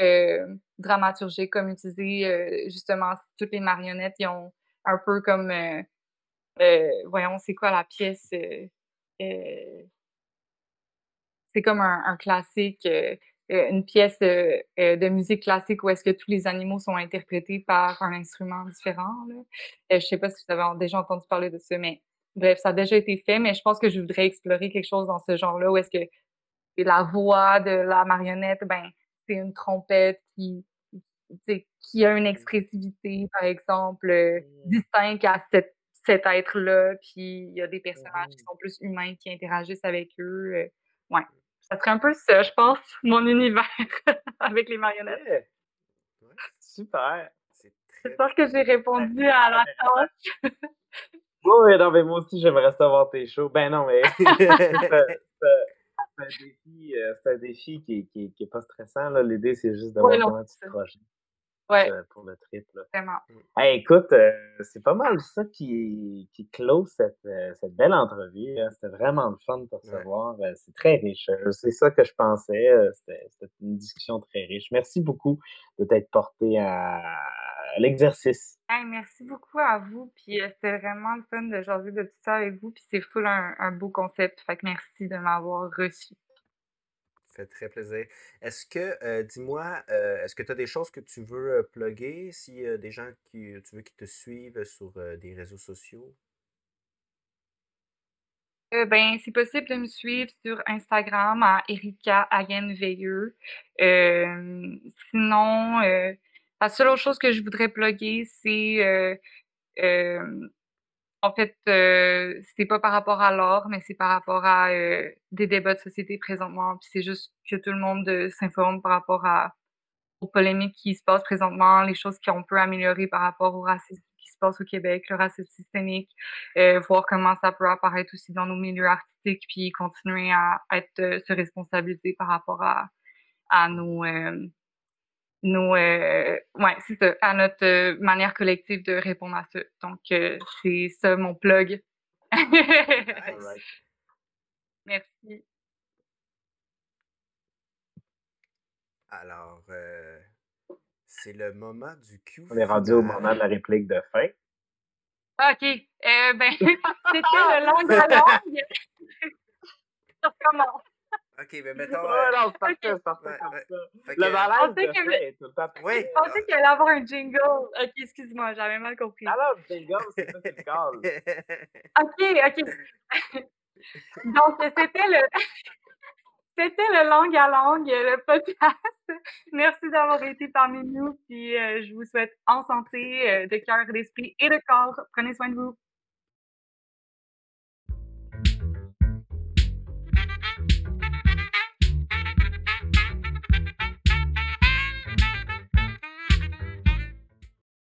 euh, dramaturgique, comme utiliser euh, justement toutes les marionnettes. Ils ont un peu comme, euh, voyons, c'est quoi la pièce? c'est comme un, classique, une pièce de musique classique où est-ce que tous les animaux sont interprétés par un instrument différent. Je sais pas si vous avez déjà entendu parler de ça, mais bref, ça a déjà été fait, mais je pense que je voudrais explorer quelque chose dans ce genre-là où est-ce que la voix de la marionnette, ben, c'est une trompette qui, qui a une expressivité, par exemple, euh, mmh. distincte à cet, être-là. Puis il y a des personnages qui sont plus humains, qui interagissent avec eux. Euh, ouais. Ça serait un peu ça, je pense, mon univers avec les marionnettes. Super. J'espère que j'ai répondu à la tâche. oui, non, mais moi aussi, j'aimerais savoir tes shows. Ben non, mais un défi, euh, c'est un défi qui, qui, qui est pas stressant. L'idée, c'est juste de voir comment tu te projettes ouais. Euh, pour le trip. Là. Vraiment. Hey, écoute, euh, c'est pas mal ça qui, qui close cette, cette belle entrevue. Hein. C'était vraiment le fun de te recevoir. c'est très riche. C'est ça que je pensais. C'était une discussion très riche. Merci beaucoup de t'être porté à, l'exercice. merci beaucoup à vous. Puis c'était vraiment le fun de jaser de tout ça avec vous. Puis c'est full un, beau concept. Fait que merci de m'avoir reçu. Ça fait très plaisir. Est-ce que, dis-moi, est-ce que tu as des choses que tu veux plugger? Si des gens qui tu veux qui te suivent sur des réseaux sociaux? Euh, ben, c'est possible de me suivre sur Instagram à Erika Hagen Veilleux. Euh, sinon, euh, la seule autre chose que je voudrais plugger, c'est euh, euh, en fait, euh, c'est pas par rapport à l'art, mais c'est par rapport à euh, des débats de société présentement. Puis c'est juste que tout le monde s'informe par rapport aux polémiques qui se passent présentement, les choses qu'on peut améliorer par rapport au racisme qui se passe au Québec, le racisme systémique, voir comment ça peut apparaître aussi dans nos milieux artistiques, puis continuer à être se responsabiliser par rapport à, à nos nos euh, ouais c'est ça à notre euh, manière collective de répondre à ça. Donc euh, c'est ça mon plug. Merci. Alors, euh, c'est le moment du Q. On est rendu au moment de la réplique de fin. Ok euh, ben c'était le langue à langue. Ça recommence Ok, mais mettons. Ouais, euh, non, c'est parfait, c'est parfait comme ça. Le malaise de que- tout le temps Oui. je pensais qu'il allait avoir un jingle ok excuse-moi j'avais mal compris Alors, le jingle, c'est ça qui le call. Ok, ok. Donc, c'était le, c'était le langue à langue, le podcast. Merci d'avoir été parmi nous, puis euh, je vous souhaite en santé, euh, de cœur, d'esprit et de corps. Prenez soin de vous.